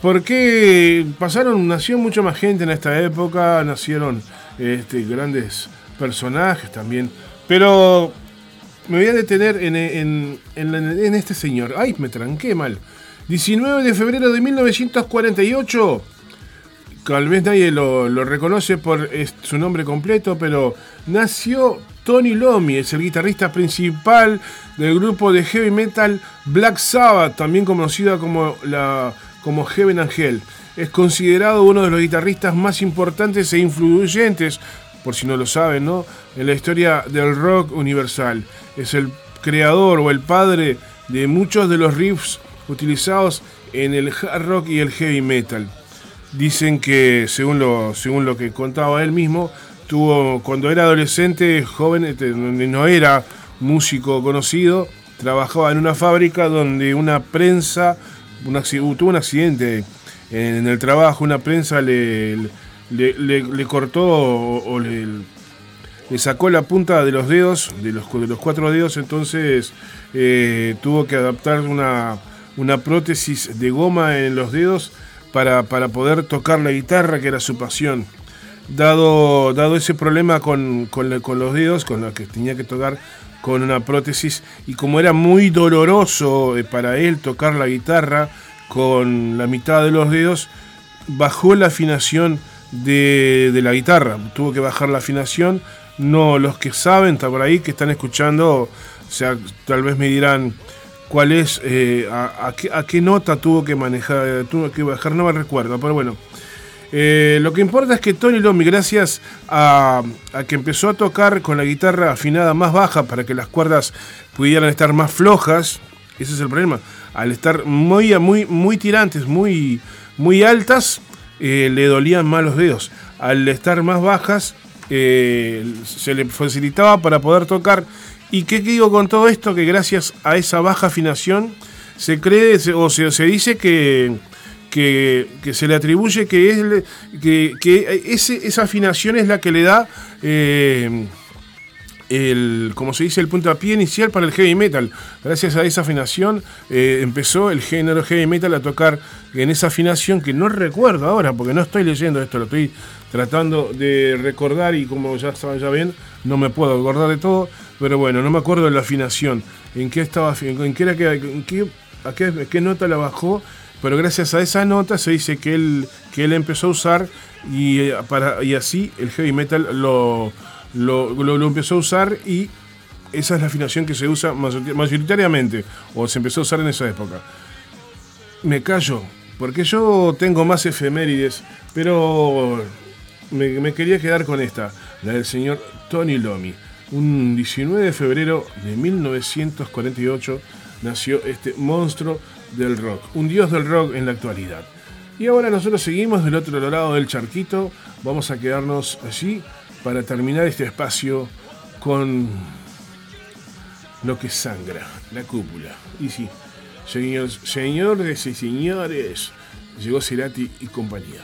Porque pasaron, nació mucha más gente en esta época, nacieron este, grandes personajes también, pero me voy a detener en, en- en- en este señor. Ay, me tranqué mal. 19 de febrero de 1948 tal vez nadie lo, reconoce por su nombre completo, pero nació Tony Lomi, es el guitarrista principal del grupo de heavy metal Black Sabbath, también conocida como, como Heaven Angel. Es considerado uno de los guitarristas más importantes e influyentes, por si no lo saben, ¿no? en la historia del rock universal. Es el creador o el padre de muchos de los riffs utilizados en el hard rock y el heavy metal. Dicen que, según lo, según lo que contaba él mismo, tuvo cuando era adolescente, joven, este, no era músico conocido, trabajaba en una fábrica donde una prensa, acci- tuvo un accidente en el trabajo, una prensa le, le, le- cortó o, le, le sacó la punta de los dedos, de los, de los cuatro dedos, entonces eh, tuvo que adaptar una, una prótesis de goma en los dedos para, para poder tocar la guitarra, que era su pasión. Dado, dado ese problema con, con los dedos, con lo que tenía que tocar con una prótesis, y como era muy doloroso eh, para él tocar la guitarra con la mitad de los dedos, bajó la afinación de, de la guitarra. Tuvo que bajar la afinación. No, los que saben, está por ahí, que están escuchando, o sea, tal vez me dirán cuál es, eh, a, qué, nota tuvo que manejar, tuvo que bajar, no me recuerdo, pero bueno. Eh, lo que importa es que Tony Lomi, gracias a, que empezó a tocar con la guitarra afinada más baja para que las cuerdas pudieran estar más flojas, ese es el problema. Al estar muy, muy, muy tirantes, muy, muy altas, eh, le dolían más los dedos. Al estar más bajas, se le facilitaba para poder tocar. ¿Y qué digo con todo esto? Que gracias a esa baja afinación se cree o se, dice que, que, se le atribuye que, es, que, esa afinación es la que le da eh, el, como se dice, el puntapié inicial para el heavy metal. Gracias a esa afinación eh, empezó el género heavy metal a tocar en esa afinación que no recuerdo ahora, porque no estoy leyendo esto, lo estoy tratando de recordar y como ya saben, ya ven, no me puedo acordar de todo, pero bueno, no me acuerdo de la afinación, en qué estaba, en qué era que, qué, qué, nota la bajó, pero gracias a esa nota se dice que él, que él empezó a usar y, eh, para, y así el heavy metal lo, lo, lo- empezó a usar y esa es la afinación que se usa mayoritariamente o se empezó a usar en esa época. Me callo, porque yo tengo más efemérides, pero me, me quería quedar con esta, la del señor Tony Lomi. Un 19 de febrero de 1948 nació este monstruo del rock, un dios del rock en la actualidad. Y ahora nosotros seguimos del otro lado del charquito, vamos a quedarnos allí para terminar este espacio con lo que sangra, la cúpula. Y sí, señores, señores y señores, llegó Cerati y compañía.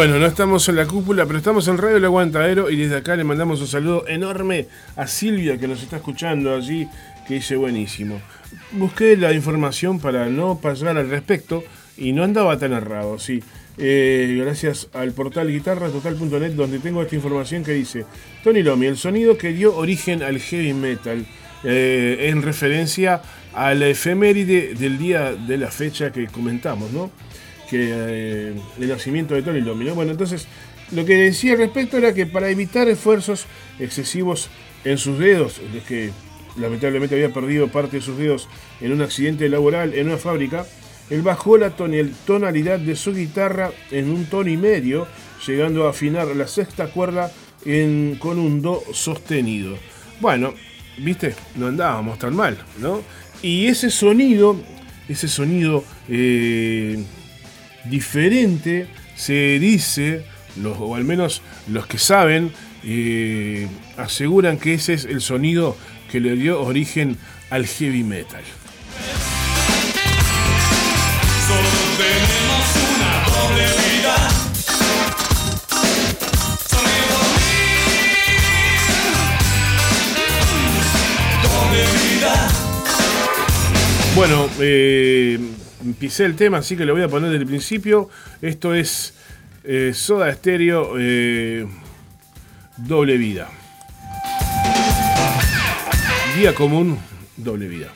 Bueno, no estamos en la cúpula, pero estamos en Radio El Aguantadero y desde acá le mandamos un saludo enorme a Silvia que nos está escuchando allí, que dice buenísimo. Busqué la información para no pasar al respecto y no andaba tan errado, sí. Eh, gracias al portal guitarratotal.net donde tengo esta información que dice Tony Lomi, el sonido que dio origen al heavy metal eh, en referencia a la efeméride del día de la fecha que comentamos, ¿no? Que eh, el nacimiento de Tony Lomi, ¿no? Bueno, entonces lo que decía al respecto era que para evitar esfuerzos excesivos en sus dedos, de que lamentablemente había perdido parte de sus dedos en un accidente laboral en una fábrica, él bajó la tonalidad de su guitarra en un tono y medio, llegando a afinar la sexta cuerda con un do sostenido. Bueno, viste, no andábamos tan mal, ¿no? Y ese sonido, ese sonido eh, diferente, se dice, los, o al menos los que saben, eh, aseguran que ese es el sonido que le dio origen al heavy metal. Solo tenemos una doble vida. Bueno, eh, empecé el tema, así que lo voy a poner desde el principio. Esto es eh, Soda Stereo eh, Doble Vida. Día común, doble vida.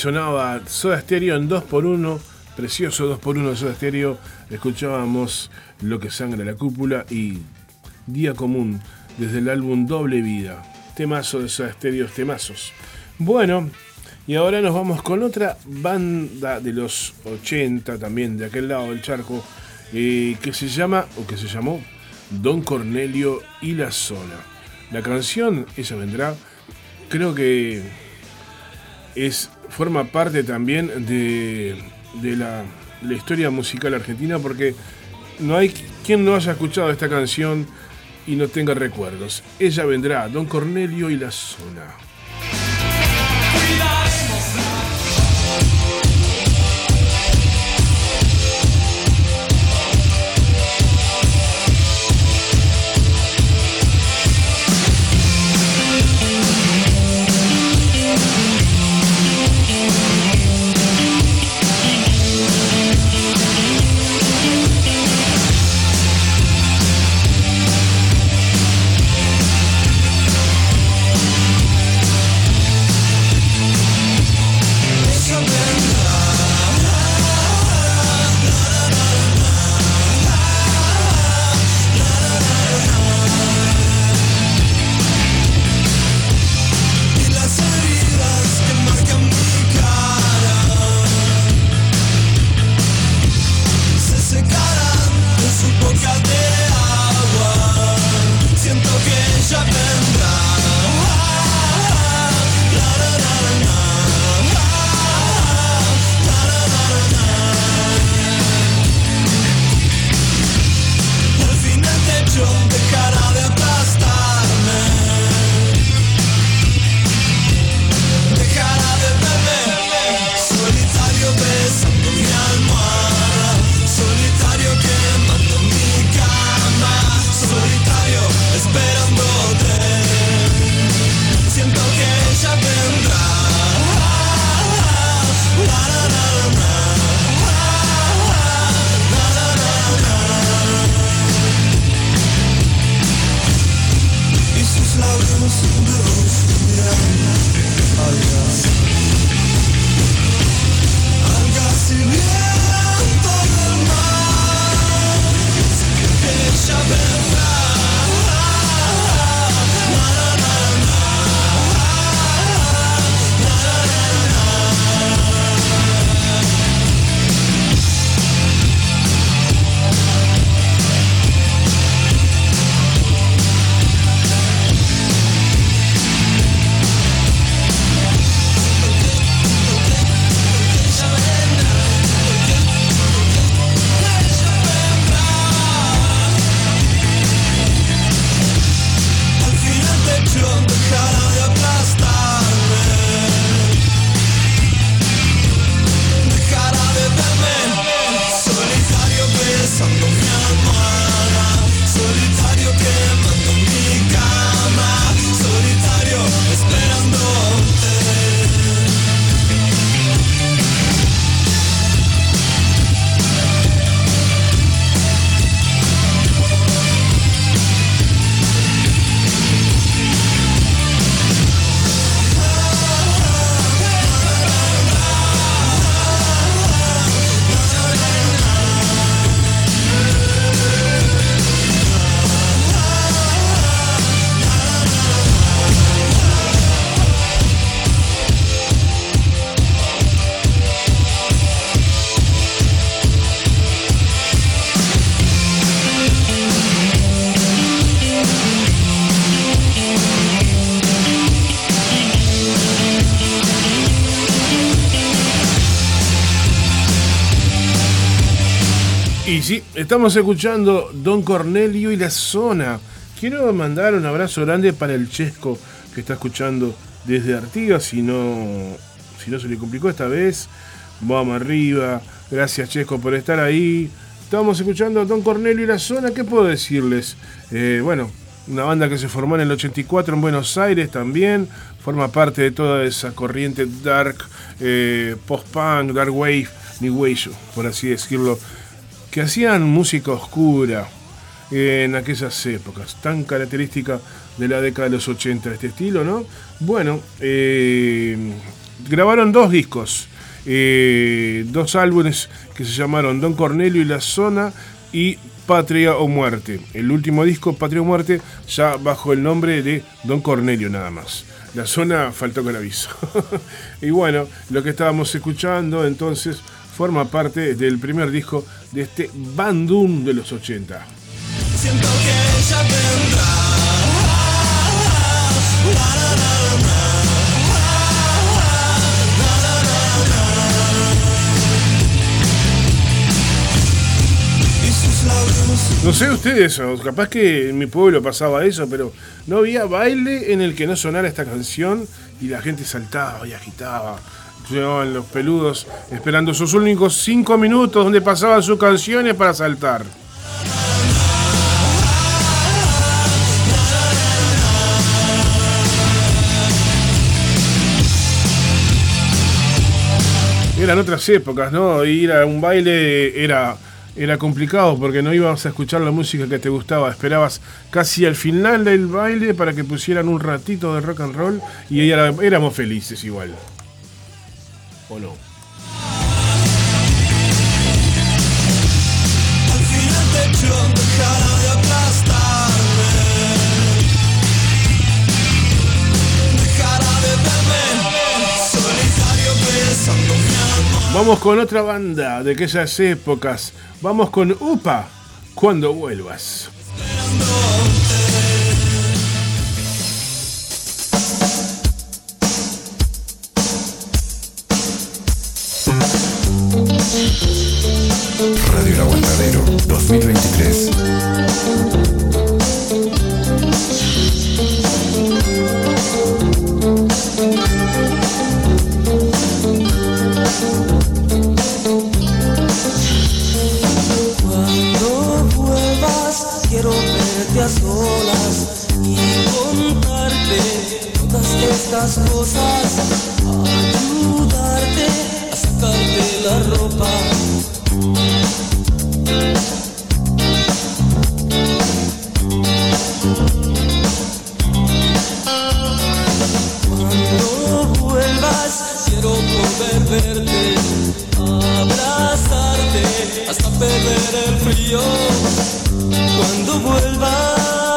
sonaba Soda Stereo en 2x1, precioso 2x1 de Soda Stereo. Escuchábamos Lo que sangra la cúpula y Día Común desde el álbum Doble Vida. Temazo de Soda Stereo, temazos. Bueno, y ahora nos vamos con otra banda de los 80, también de aquel lado del charco, eh, que se llama, o que se llamó, Don Cornelio y la Zona. La canción, ella vendrá, creo que es, forma parte también de, de la, la historia musical argentina porque no hay quien no haya escuchado esta canción y no tenga recuerdos. Ella vendrá, Don Cornelio y la zona. Estamos escuchando Don Cornelio y la zona. Quiero mandar un abrazo grande para el Chesco que está escuchando desde Artigas. Si no, si no se le complicó esta vez, vamos arriba. Gracias Chesco por estar ahí. Estamos escuchando a Don Cornelio y la zona. ¿Qué puedo decirles? Eh, bueno, una banda que se formó en el 84 en Buenos Aires también. Forma parte de toda esa corriente dark, eh, post-punk, dark wave, new wave, por así decirlo que hacían música oscura en aquellas épocas, tan característica de la década de los 80, este estilo, ¿no? Bueno, eh, grabaron dos discos, eh, dos álbumes que se llamaron Don Cornelio y la Zona y Patria o Muerte. El último disco, Patria o Muerte, ya bajo el nombre de Don Cornelio nada más. La zona faltó con aviso. y bueno, lo que estábamos escuchando entonces forma parte del primer disco de este Bandung de los 80. Siento que ella vendrá. La, la, la, Y sus labios No sé ustedes, capaz que en mi pueblo pasaba eso, pero no había baile en el que no sonara esta canción y la gente saltaba y agitaba. Llevaban los peludos esperando sus únicos cinco minutos donde pasaban sus canciones para saltar. Eran otras épocas, ¿no? Ir a un baile era, era complicado porque no ibas a escuchar la música que te gustaba. Esperabas casi al final del baile para que pusieran un ratito de rock and roll y éramos felices igual. ¿O no? Vamos con otra banda de aquellas épocas. Vamos con UPA cuando vuelvas. 2023. Cuando vuelvas quiero verte a solas y contarte todas estas cosas, ayudarte a sacarte la ropa. Verte, abrazarte hasta perder el frío. Cuando vuelvas.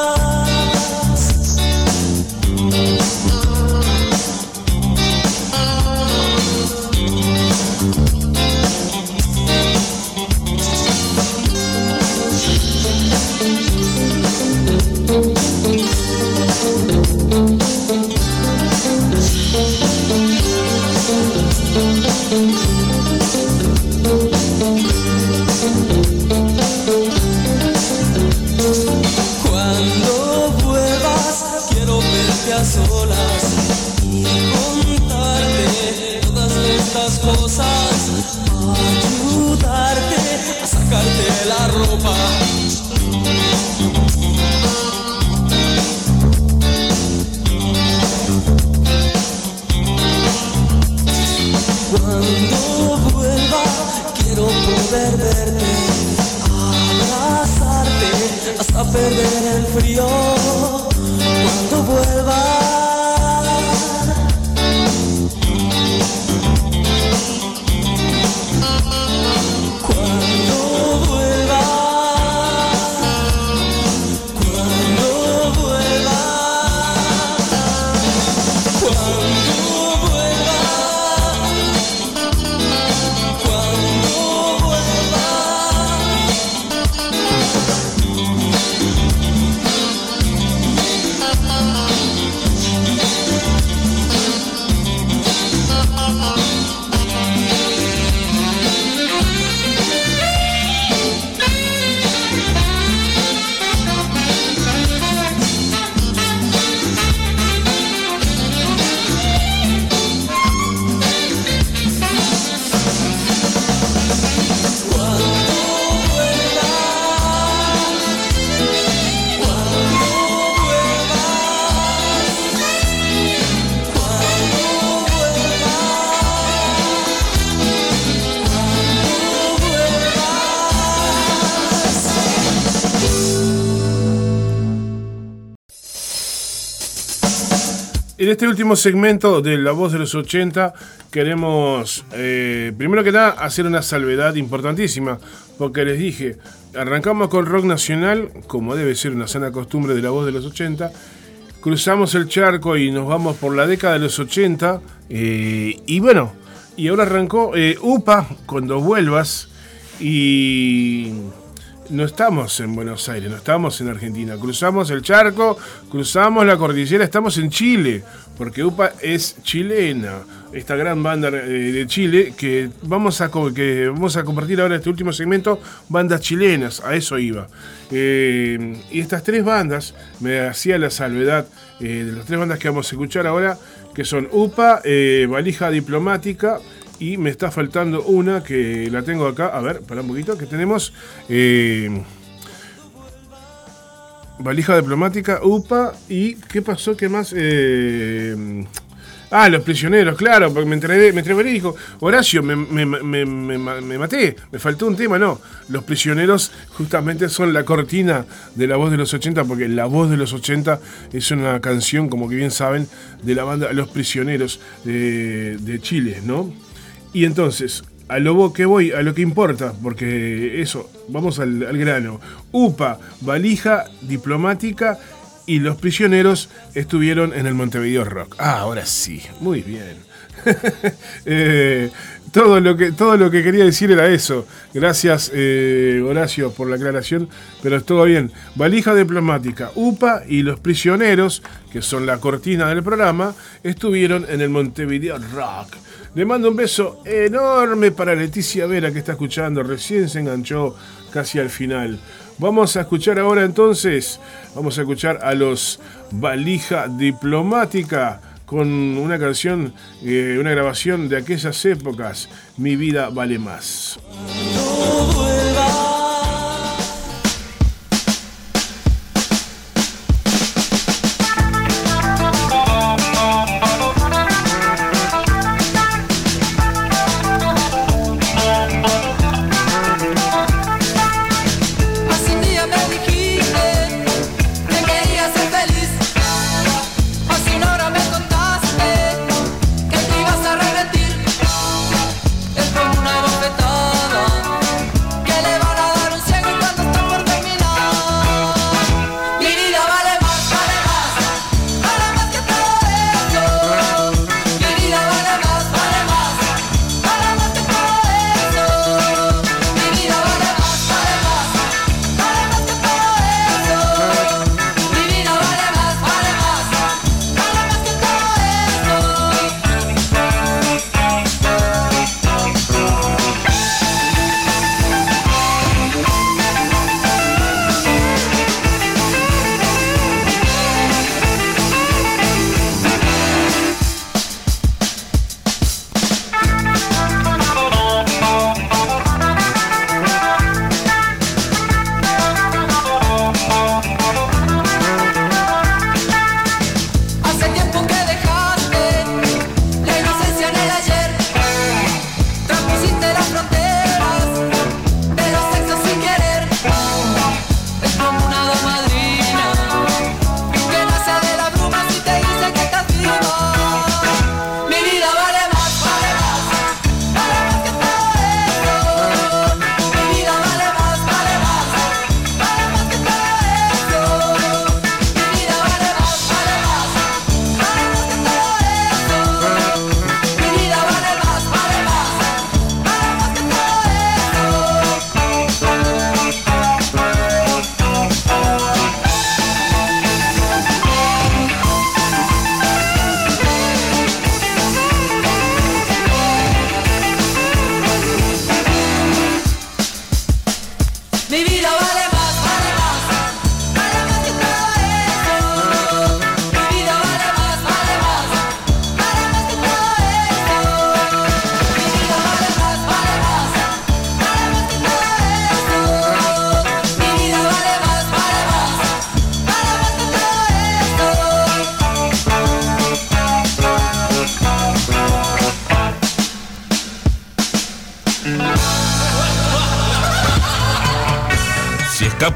Perder el frío. En este último segmento de La Voz de los 80 queremos, eh, primero que nada, hacer una salvedad importantísima, porque les dije, arrancamos con rock nacional, como debe ser una sana costumbre de La Voz de los 80, cruzamos el charco y nos vamos por la década de los 80, eh, y bueno, y ahora arrancó eh, UPA, cuando vuelvas, y no estamos en Buenos Aires, no estamos en Argentina. Cruzamos el charco, cruzamos la cordillera, estamos en Chile, porque UPA es chilena. Esta gran banda eh, de Chile que vamos a, que vamos a compartir ahora este último segmento, bandas chilenas, a eso iba. Eh, y estas tres bandas, me hacía la salvedad eh, de las tres bandas que vamos a escuchar ahora, que son UPA, Valija Diplomática y me está faltando una que la tengo acá. A ver, para un poquito, que tenemos eh, Valija Diplomática, UPA y ¿qué pasó? ¿Qué más? Eh, Ah, los prisioneros, claro, porque me entrevé, me entreveré y dijo, Horacio, me, me- me- me- maté, me faltó un tema, no. Los prisioneros justamente son la cortina de la voz de los 80, porque la voz de los 80 es una canción, como que bien saben, de la banda Los Prisioneros de, de Chile, ¿no? Y entonces, a lo que voy, a lo que importa, porque eso, vamos al, grano. UPA, valija diplomática y los prisioneros estuvieron en el Montevideo Rock. Ah, ahora sí, muy bien. Eh, todo, lo que, todo lo que quería decir era eso. Gracias, eh, Horacio, por la aclaración, pero todo bien. Valija diplomática, UPA y los prisioneros, que son la cortina del programa, estuvieron en el Montevideo Rock. Le mando un beso enorme para Leticia Vera que está escuchando, recién se enganchó casi al final. Vamos a escuchar ahora entonces, vamos a escuchar a los Valija Diplomática con una canción, eh, una grabación de aquellas épocas, Mi vida vale más.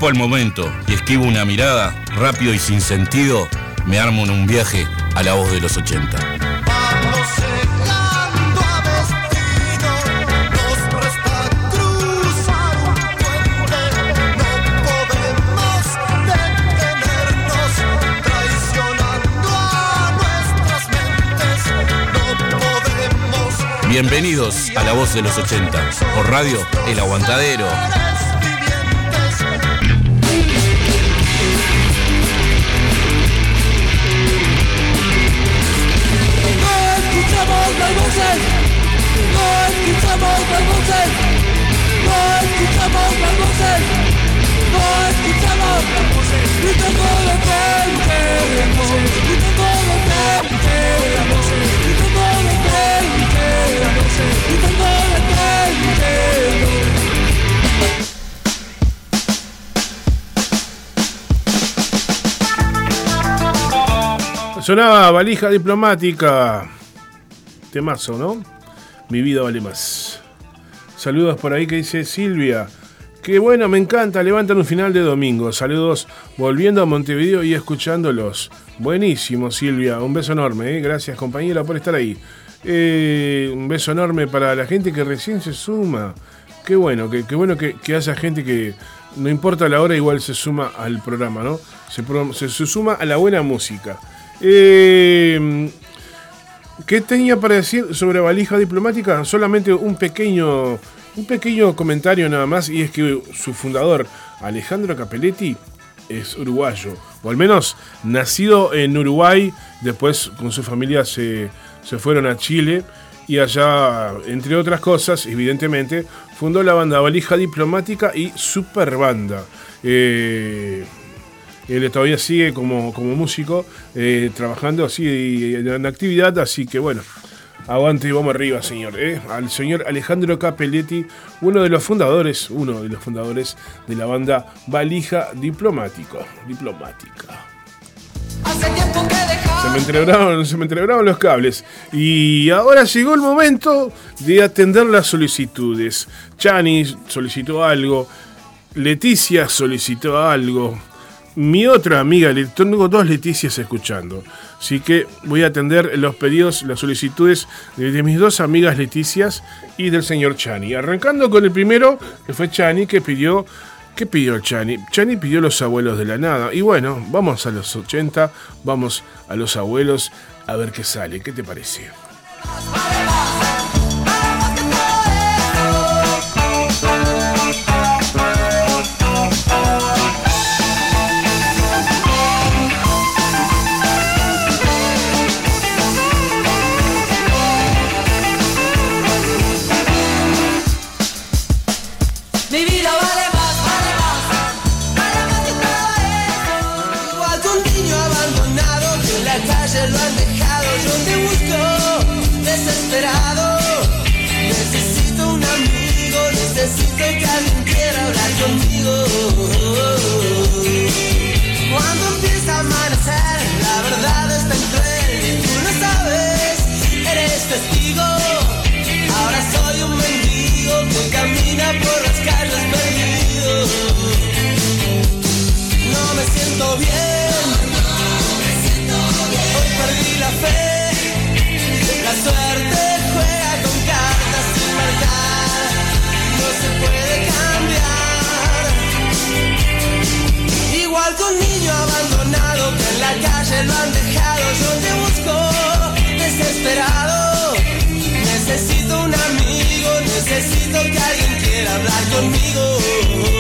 Al momento y esquivo una mirada, rápido y sin sentido, me armo en un viaje a la voz de los 80. Vamos celando a destino, nos resta cruzar un puente, no podemos detenernos, traicionando a nuestras mentes, no podemos Bienvenidos a la voz de los 80. Por radio, El Aguantadero. Sonaba valija diplomática. Temazo, ¿no? Mi vida vale más. Saludos por ahí que dice Silvia. Qué bueno, me encanta. Levantan un final de domingo. Saludos volviendo a Montevideo y escuchándolos. Buenísimo, Silvia. Un beso enorme. ¿eh? Gracias, compañera, por estar ahí. Eh, un beso enorme para la gente que recién se suma. Qué bueno, qué, bueno que, haya gente que no importa la hora, igual se suma al programa, ¿no? Se suma a la buena música. Eh, ¿Qué tenía para decir sobre valija diplomática? Solamente un pequeño, un pequeño comentario nada más, y es que su fundador, Alejandro Capelletti, es uruguayo, o al menos nacido en Uruguay, después con su familia se, se fueron a Chile, y allá, entre otras cosas, evidentemente, fundó la banda Valija Diplomática y Super Banda. Eh, él todavía sigue como, como músico, eh, trabajando así en, en actividad, así que bueno, aguante y vamos arriba, señor. eh. Al señor Alejandro Capelletti, uno de los fundadores, uno de los fundadores de la banda Valija Diplomático, Diplomática. Se me entregaron, se me entregaron los cables. Y ahora llegó el momento de atender las solicitudes. Chani solicitó algo. Leticia solicitó algo. Mi otra amiga, tengo dos Leticias escuchando. Así que voy a atender los pedidos, las solicitudes de, mis dos amigas Leticias y del señor Chani. Arrancando con el primero, que fue Chani, que pidió ¿Qué pidió Chani? Chani pidió los abuelos de la nada. Y bueno, vamos a los 80, vamos a los abuelos a ver qué sale. ¿Qué te parece? Calle lo han dejado. Yo te busco desesperado. Necesito un amigo, necesito que alguien quiera hablar conmigo.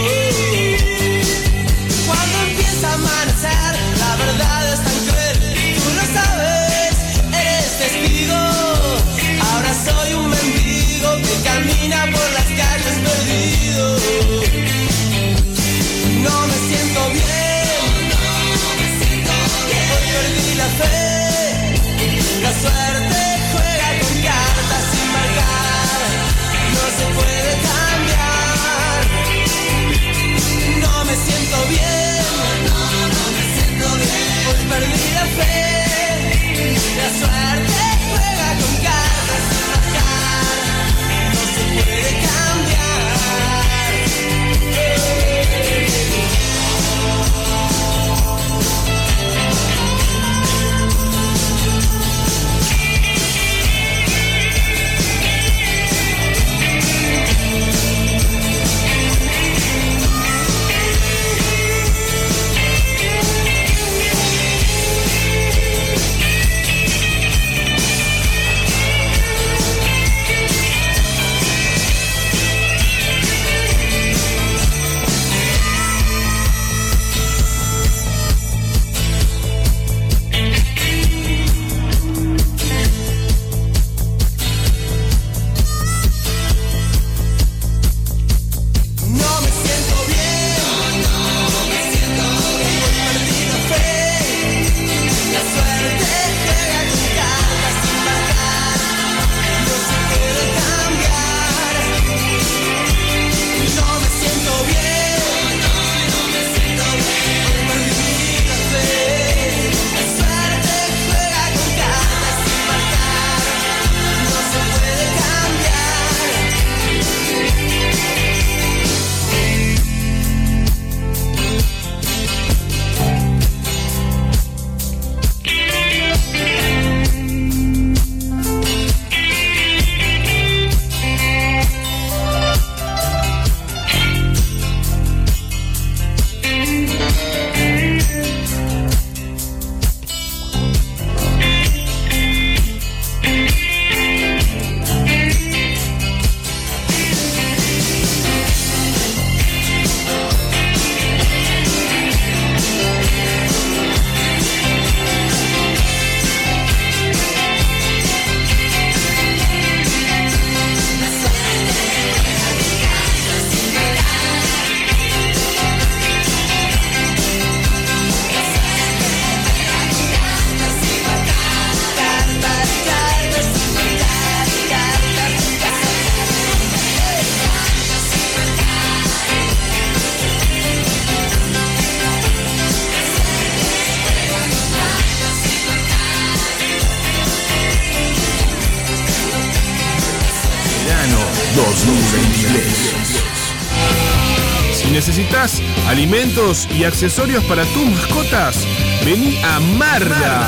Alimentos y accesorios para tus mascotas, vení a Marda.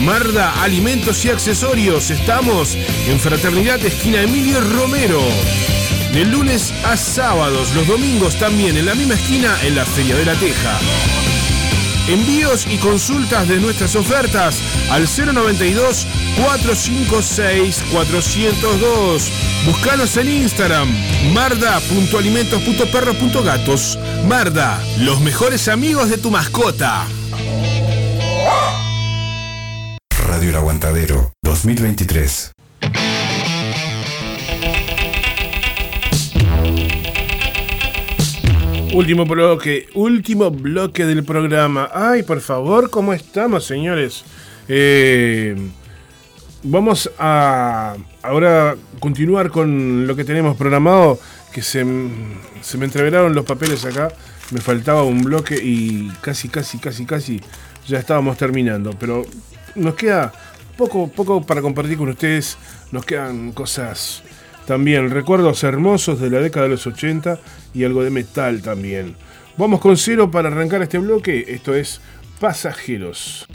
Marda Alimentos y Accesorios. Estamos en Fraternidad Esquina Emilio Romero. De lunes a sábados, los domingos también en la misma esquina en la Feria de la Teja. Envíos y consultas de nuestras ofertas al 092 456 402. Búscanos en Instagram marda.alimentos.perros.gatos. Marda, los mejores amigos de tu mascota. Radio El Aguantadero 2023. Último bloque, último bloque del programa. Ay, por favor, ¿cómo estamos, señores? Eh, vamos a ahora continuar con lo que tenemos programado, que se, se me entreveraron los papeles acá. Me faltaba un bloque y casi, casi, casi, casi ya estábamos terminando. Pero nos queda poco, poco para compartir con ustedes. Nos quedan cosas también, recuerdos hermosos de la década de los 80 y algo de metal también. Vamos con cero para arrancar este bloque. Esto es Pasajeros.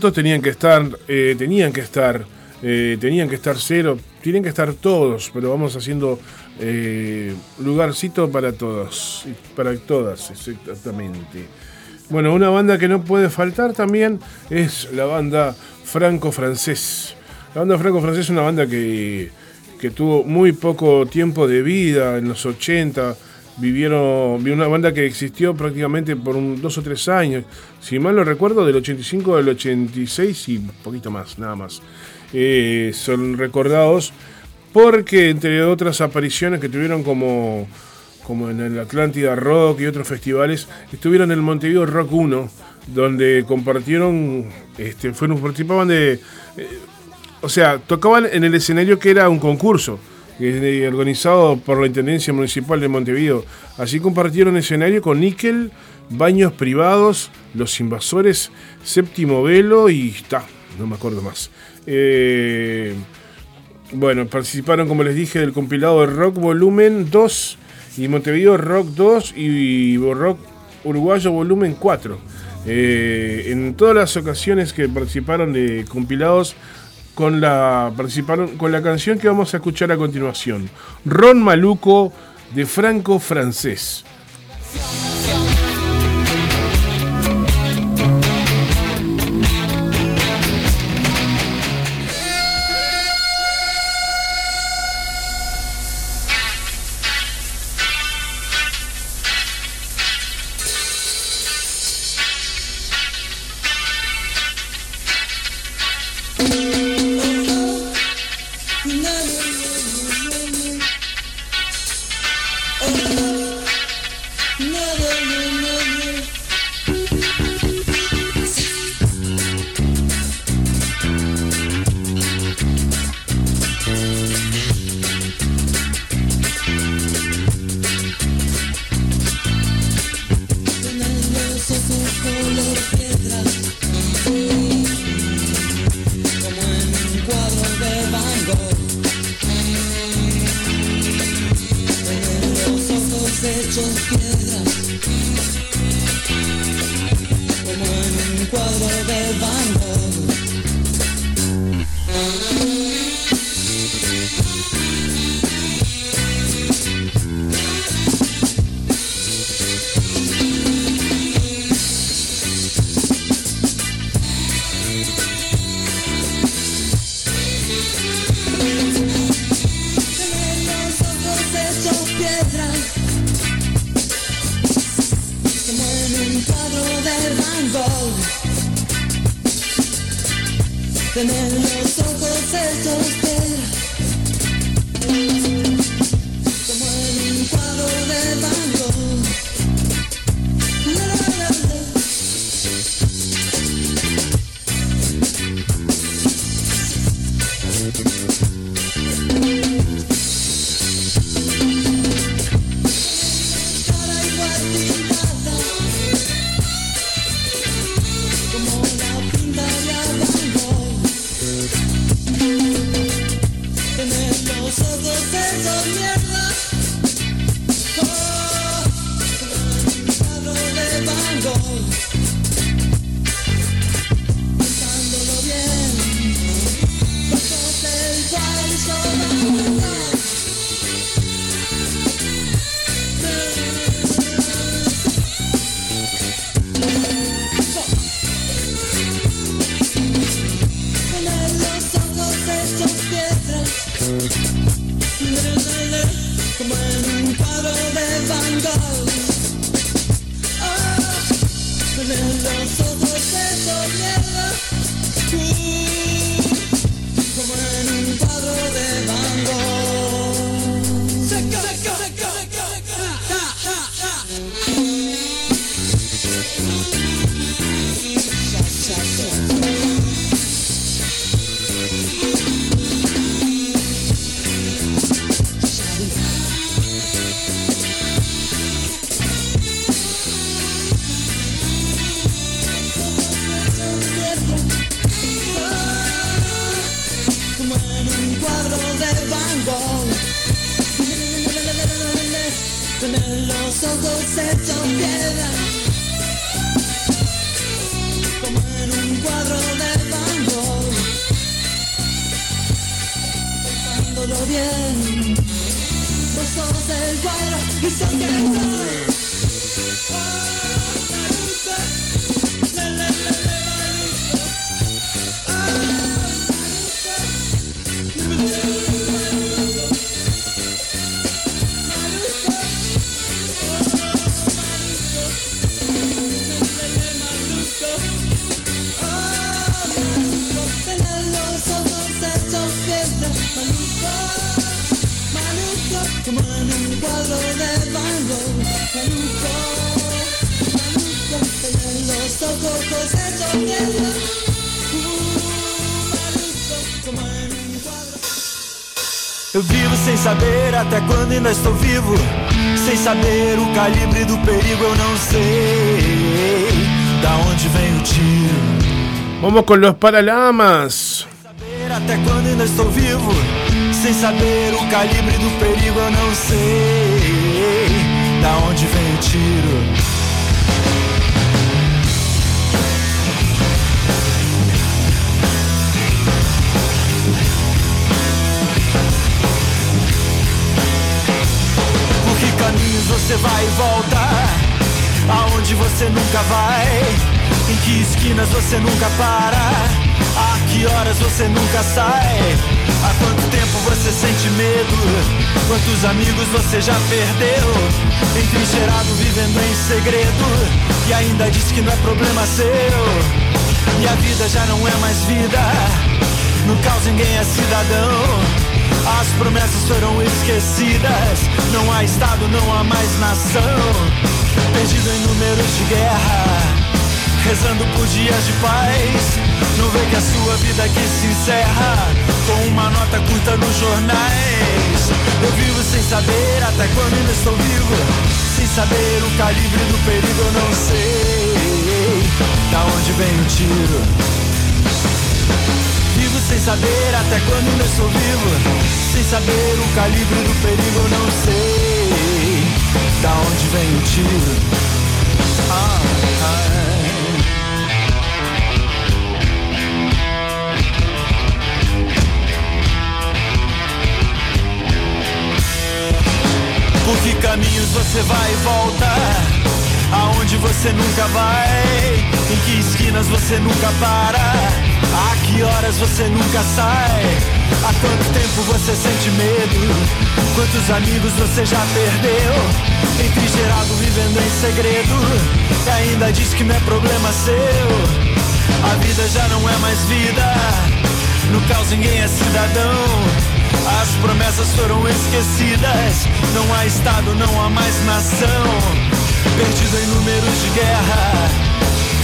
Tenían que estar, eh, tenían que estar, eh, tenían que estar cero, tienen que estar todos, pero vamos haciendo eh, lugarcito para todos, para todas, exactamente. Bueno, una banda que no puede faltar también es la banda Franco-Francés. La banda Franco-Francés es una banda que, que tuvo muy poco tiempo de vida en los 80. Vivieron, vi una banda que existió prácticamente por un, dos o tres años. Si mal no recuerdo, del 85 al 86 y un poquito más, nada más. Eh, son recordados porque, entre otras apariciones que tuvieron como, como en el Atlántida Rock y otros festivales, estuvieron en el Montevideo Rock 1, donde compartieron, este, fueron, participaban de. eh, o sea, tocaban en el escenario que era un concurso organizado por la Intendencia Municipal de Montevideo. Así compartieron escenario con Níquel, Baños Privados, Los Invasores, Séptimo Velo y está, no me acuerdo más. Eh, bueno, participaron, como les dije, del compilado de Rock Volumen 2 y Montevideo Rock 2 y Rock Uruguayo Volumen 4. Eh, en todas las ocasiones que participaron de compilados con la participaron con la canción que vamos a escuchar a continuación, Ron Maluco de Franco Francés. Quando ainda estou vivo. Sem saber o calibre do perigo, eu não sei da onde vem o tiro. Vamos con los Paralamas. Saber até quando ainda estou vivo. Sem saber o calibre do perigo, eu não sei você nunca vai? Em que esquinas você nunca para? A que horas você nunca sai? Há quanto tempo você sente medo? Quantos amigos você já perdeu? Entrincheirado vivendo em segredo E ainda diz que não é problema seu E a vida já não é mais vida No caos ninguém é cidadão as promessas foram esquecidas. Não há Estado, não há mais nação. Perdido em números de guerra, rezando por dias de paz. Não vê que a sua vida aqui se encerra com uma nota curta nos jornais. Eu vivo sem saber até quando ainda estou vivo. Sem saber o calibre do perigo, eu não sei da onde vem o tiro. Vivo sem saber até quando ainda estou vivo. Sem saber o calibre do perigo, eu não sei da onde vem o tiro. Ah, ah. Por que caminhos você vai e volta? Aonde você nunca vai? Em que esquinas você nunca para? A que horas você nunca sai? Há quanto tempo você sente medo? Quantos amigos você já perdeu? Entrincheirado vivendo em segredo E ainda diz que não é problema seu A vida já não é mais vida, no caos ninguém é cidadão. As promessas foram esquecidas. Não há Estado, não há mais nação. Perdido em números de guerra,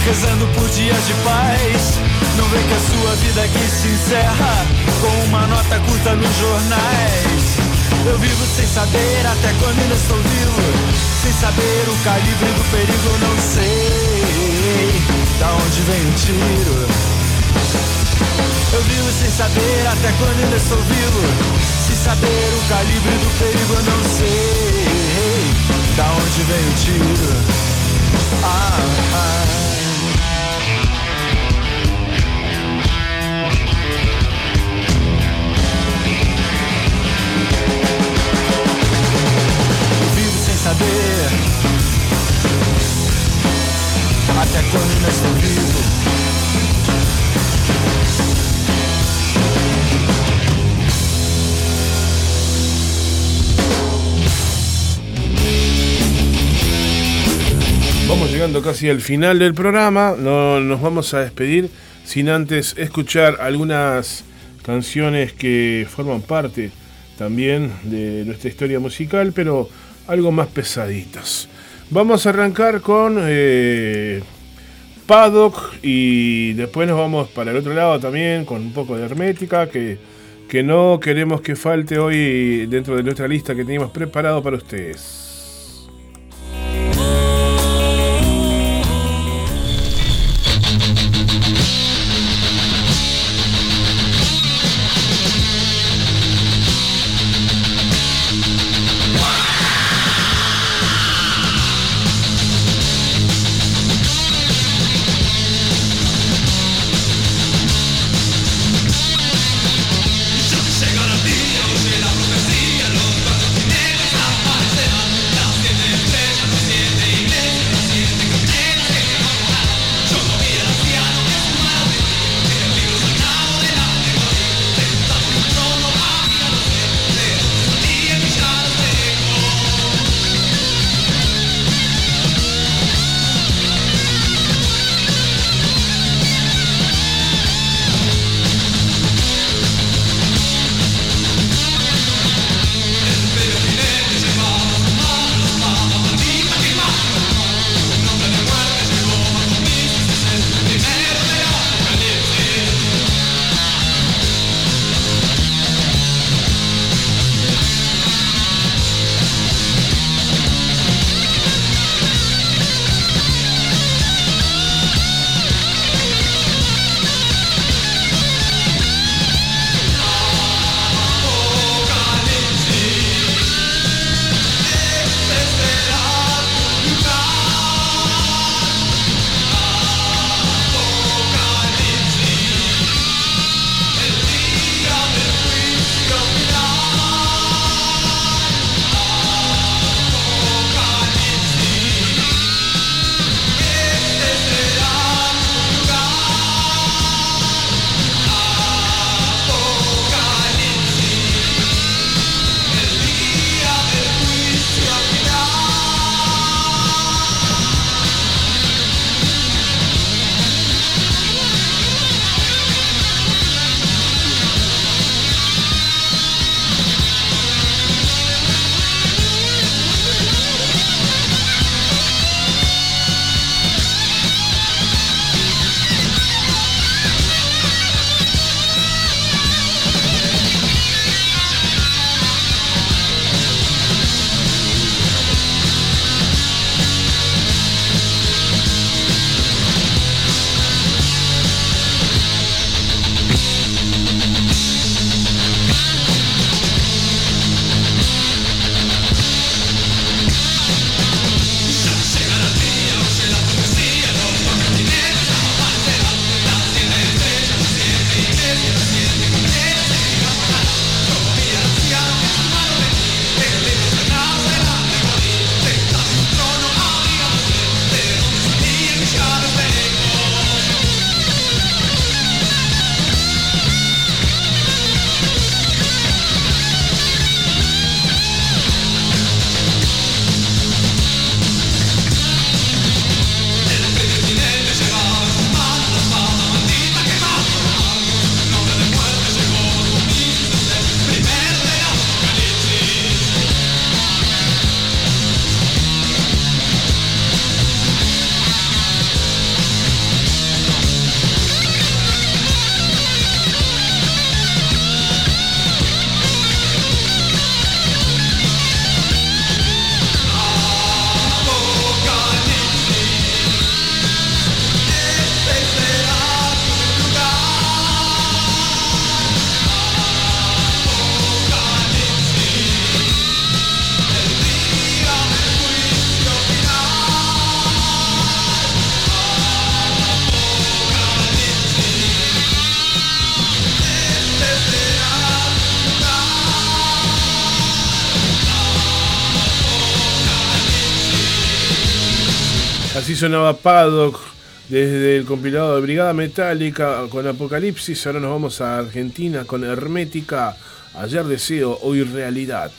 rezando por dias de paz. Não vê que a sua vida aqui se encerra com uma nota curta nos jornais. Eu vivo sem saber até quando ainda estou vivo. Sem saber o calibre do perigo, não sei da onde vem o tiro. Eu vivo sem saber até quando ainda estou vivo. Sem saber o calibre do perigo, não sei da onde vem o tiro. Ah, ah. Vivo sem saber até quando ainda estou vivo. Vamos llegando casi al final del programa. No nos vamos a despedir sin antes escuchar algunas canciones que forman parte también de nuestra historia musical, pero algo más pesaditas. Vamos a arrancar con eh, Paddock y después nos vamos para el otro lado también con un poco de hermética que, que no queremos que falte hoy dentro de nuestra lista que teníamos preparado para ustedes. Sonaba Paddock desde el compilado de Brigada Metálica con Apocalipsis. Ahora nos vamos a Argentina con Hermética. Ayer deseo, hoy realidad.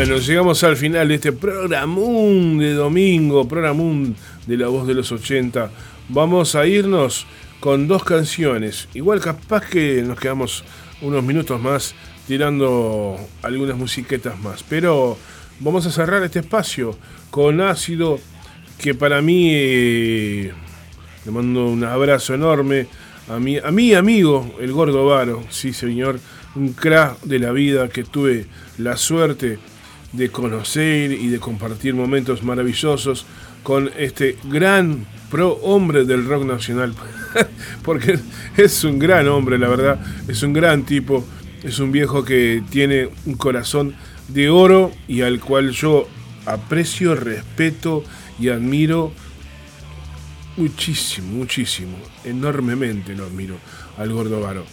Bueno, llegamos al final de este programón de domingo, programón de la voz de los 80. Vamos a irnos con dos canciones. Igual capaz que nos quedamos unos minutos más tirando algunas musiquetas más. Pero vamos a cerrar este espacio con ácido que para mí eh, le mando un abrazo enorme a mi, a mi amigo, el Gordo Varo. Sí, señor, un crack de la vida que tuve la suerte de conocer y de compartir momentos maravillosos con este gran pro hombre del rock nacional. Porque es un gran hombre, la verdad. Es un gran tipo. Es un viejo que tiene un corazón de oro y al cual yo aprecio, respeto y admiro muchísimo, muchísimo. Enormemente lo admiro al Gordo Varo.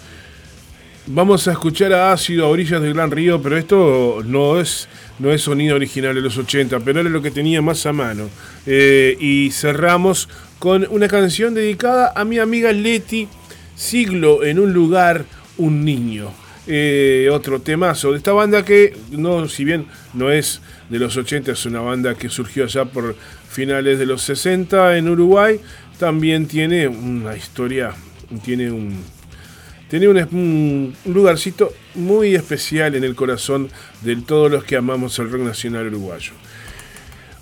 Vamos a escuchar a Ácido a orillas del Gran Río, pero esto no es, no es sonido original de los 80, pero era lo que tenía más a mano. Eh, y cerramos con una canción dedicada a mi amiga Leti, Siglo en un lugar, un niño. Eh, otro temazo de esta banda que, no, si bien no es de los 80, es una banda que surgió allá por finales de los 60 en Uruguay, también tiene una historia, tiene un, tiene un, lugarcito muy especial en el corazón de todos los que amamos el rock nacional uruguayo.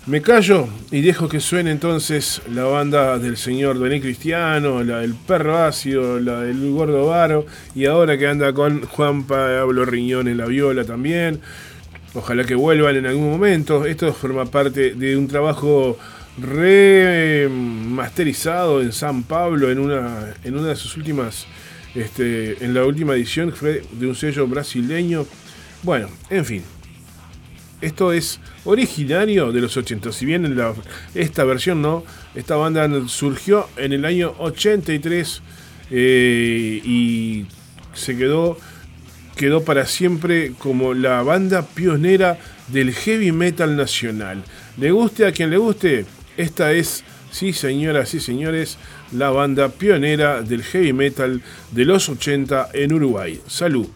Me callo y dejo que suene entonces la banda del señor Doné Cristiano, la del Perro Ácido, la del Gordo Varo y ahora que anda con Juan Pablo Riñón en la viola también. Ojalá que vuelvan en algún momento. Esto forma parte de un trabajo remasterizado en San Pablo en una de sus últimas, este, en la última edición fue de un sello brasileño. Bueno, en fin. Esto es originario de los 80. Si bien en esta versión no, esta banda surgió en el año 83 eh, y se quedó, quedó para siempre como la banda pionera del heavy metal nacional. Le guste a quien le guste, esta es, sí señoras y señores, la banda pionera del heavy metal de los 80 en Uruguay. Salud.